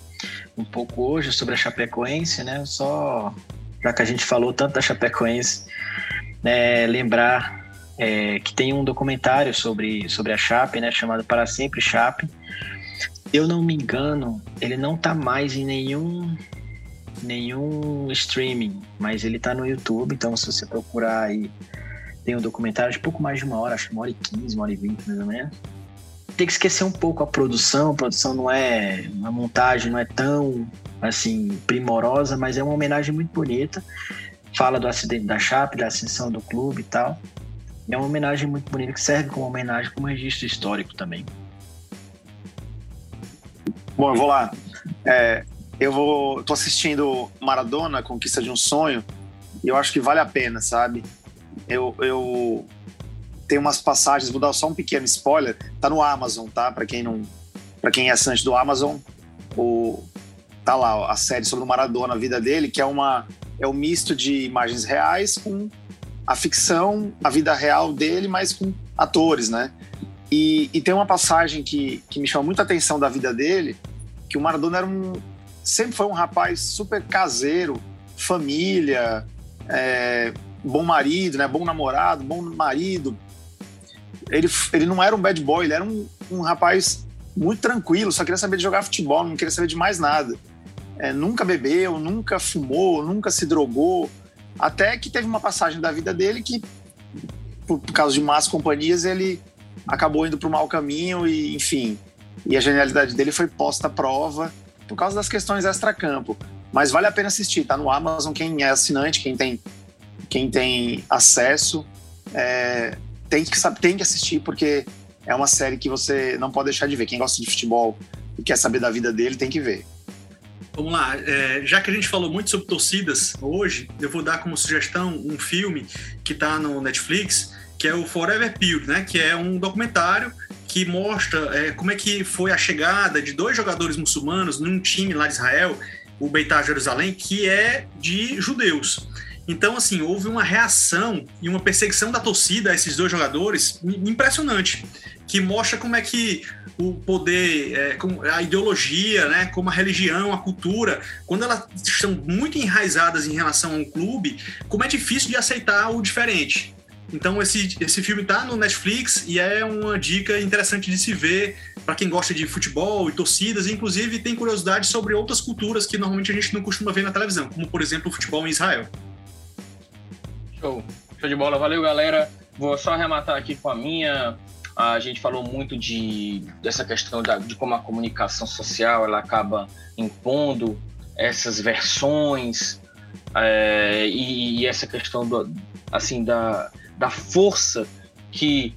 um pouco hoje sobre a Chapecoense, né? Só já que a gente falou tanto da Chapecoense, né, lembrar é, que tem um documentário sobre, sobre a Chape, né, chamado Para Sempre Chape. Eu não me engano, ele não tá mais em nenhum nenhum streaming, mas ele tá no YouTube, então se você procurar aí, tem um documentário de pouco mais de uma hora, acho que uma hora e quinze, uma hora e vinte, mais ou menos. Tem que esquecer um pouco a produção, a produção não é, a montagem não é tão, assim, primorosa, mas é uma homenagem muito bonita. Fala do acidente da Chape, da ascensão do clube e tal. É uma homenagem muito bonita que serve como homenagem, como registro histórico também. Bom, eu vou lá. É, eu vou. tô assistindo Maradona, Conquista de um Sonho, e eu acho que vale a pena, sabe? Eu, eu tenho umas passagens, vou dar só um pequeno spoiler, tá no Amazon, tá? Para quem não. para quem é assinante do Amazon, o, tá lá a série sobre o Maradona, a vida dele, que é uma é um misto de imagens reais com a ficção, a vida real dele, mas com atores, né? E, e tem uma passagem que, que me chama muita atenção da vida dele, que o Maradona era um, sempre foi um rapaz super caseiro, família, é, bom marido, né? Bom namorado, bom marido. Ele, ele não era um bad boy, ele era um, um rapaz muito tranquilo, só queria saber de jogar futebol, não queria saber de mais nada. É, nunca bebeu, nunca fumou, nunca se drogou. Até que teve uma passagem da vida dele que, por, por causa de más companhias, ele acabou indo para o mau caminho e, enfim, e a genialidade dele foi posta à prova por causa das questões extra-campo. Mas vale a pena assistir, tá no Amazon, quem é assinante, quem tem, quem tem acesso, é, tem, que, tem que assistir, porque é uma série que você não pode deixar de ver. Quem gosta de futebol e quer saber da vida dele, tem que ver. Vamos lá, é, já que a gente falou muito sobre torcidas hoje, eu vou dar como sugestão um filme que está no Netflix, que é o Forever Pure, né? Que é um documentário que mostra é, como é que foi a chegada de dois jogadores muçulmanos num time lá de Israel, o Beitar Jerusalém, que é de judeus. Então, assim, houve uma reação e uma perseguição da torcida a esses dois jogadores impressionante, que mostra como é que o poder, é, a ideologia, né, como a religião, a cultura, quando elas estão muito enraizadas em relação a um clube, como é difícil de aceitar o diferente. Então esse, esse filme tá no Netflix e é uma dica interessante de se ver para quem gosta de futebol e torcidas, inclusive tem curiosidade sobre outras culturas que normalmente a gente não costuma ver na televisão, como por exemplo o futebol em Israel. Show. Show de bola, valeu galera. Vou só arrematar aqui com a minha. A gente falou muito de, dessa questão da, de como a comunicação social ela acaba impondo essas versões é, e, e, essa questão do, assim da, da força que,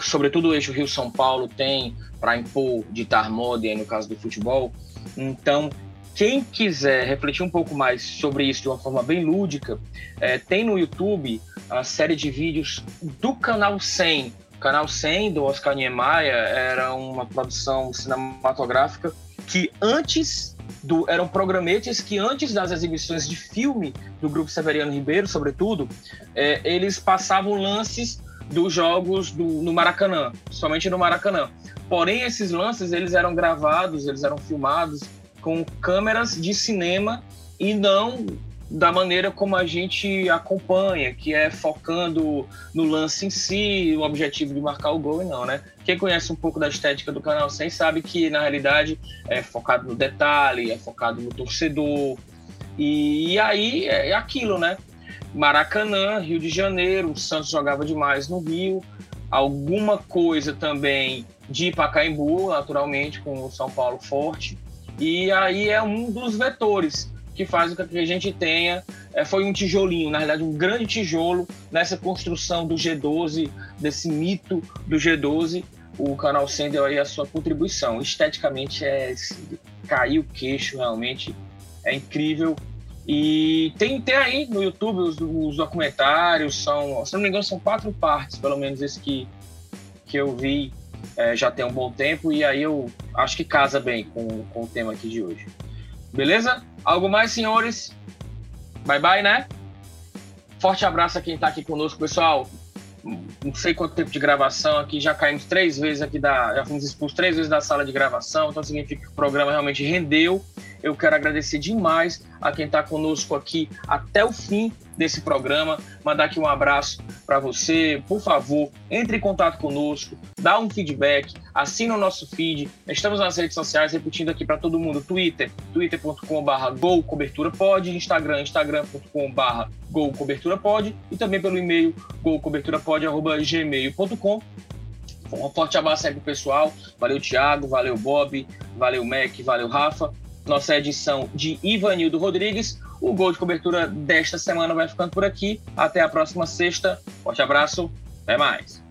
sobretudo o eixo Rio-São Paulo tem para impor, ditar moda, no caso do futebol. Então, quem quiser refletir um pouco mais sobre isso de uma forma bem lúdica, é, tem no YouTube a série de vídeos do Canal 100. O Canal 100 do Oscar Niemeyer era uma produção cinematográfica que antes do, eram programetes que antes das exibições de filme do grupo Severiano Ribeiro, sobretudo, é, eles passavam lances dos jogos do, no Maracanã, somente no Maracanã. Porém, esses lances eles eram gravados, eles eram filmados com câmeras de cinema e não da maneira como a gente acompanha, que é focando no lance em si, o objetivo de marcar o gol e não, né? Quem conhece um pouco da estética do canal 100 sabe que na realidade é focado no detalhe, é focado no torcedor. E, e aí é aquilo, né? Maracanã, Rio de Janeiro, o Santos jogava demais no Rio, alguma coisa também de Pacaembu, naturalmente, com o São Paulo forte. E aí é um dos vetores que faz com que a gente tenha. É, foi um tijolinho, na realidade, um grande tijolo nessa construção do G12, desse mito do G12. O canal Sem deu aí a sua contribuição. Esteticamente é caiu o queixo, realmente é incrível. E tem, tem aí no YouTube os, os, documentários, são, se não me engano, são quatro partes, pelo menos esse que, que eu vi é, já tem um bom tempo, e aí eu acho que casa bem com, com o tema aqui de hoje. Beleza? Algo mais, senhores? Bye bye, né? Forte abraço a quem está aqui conosco, pessoal. Não sei quanto tempo de gravação aqui, já caímos três vezes aqui da. Já fomos expulsos três vezes da sala de gravação, então significa que o programa realmente rendeu. Eu quero agradecer demais a quem está conosco aqui até o fim desse programa. Mandar aqui um abraço para você. Por favor, entre em contato conosco, dá um feedback, assina o nosso feed. Estamos nas redes sociais, repetindo aqui para todo mundo: Twitter, twitter.com.br golcoberturapod, Instagram, instagram.com.br golcoberturapod e também pelo e-mail golcoberturapod.gmail.com. Um forte abraço aí pro pessoal. Valeu, Thiago. Valeu, Bob. Valeu, Mac. Valeu, Rafa nossa edição de Ivanildo Rodrigues. O gol de cobertura desta semana vai ficando por aqui. Até a próxima sexta. Forte abraço. Até mais.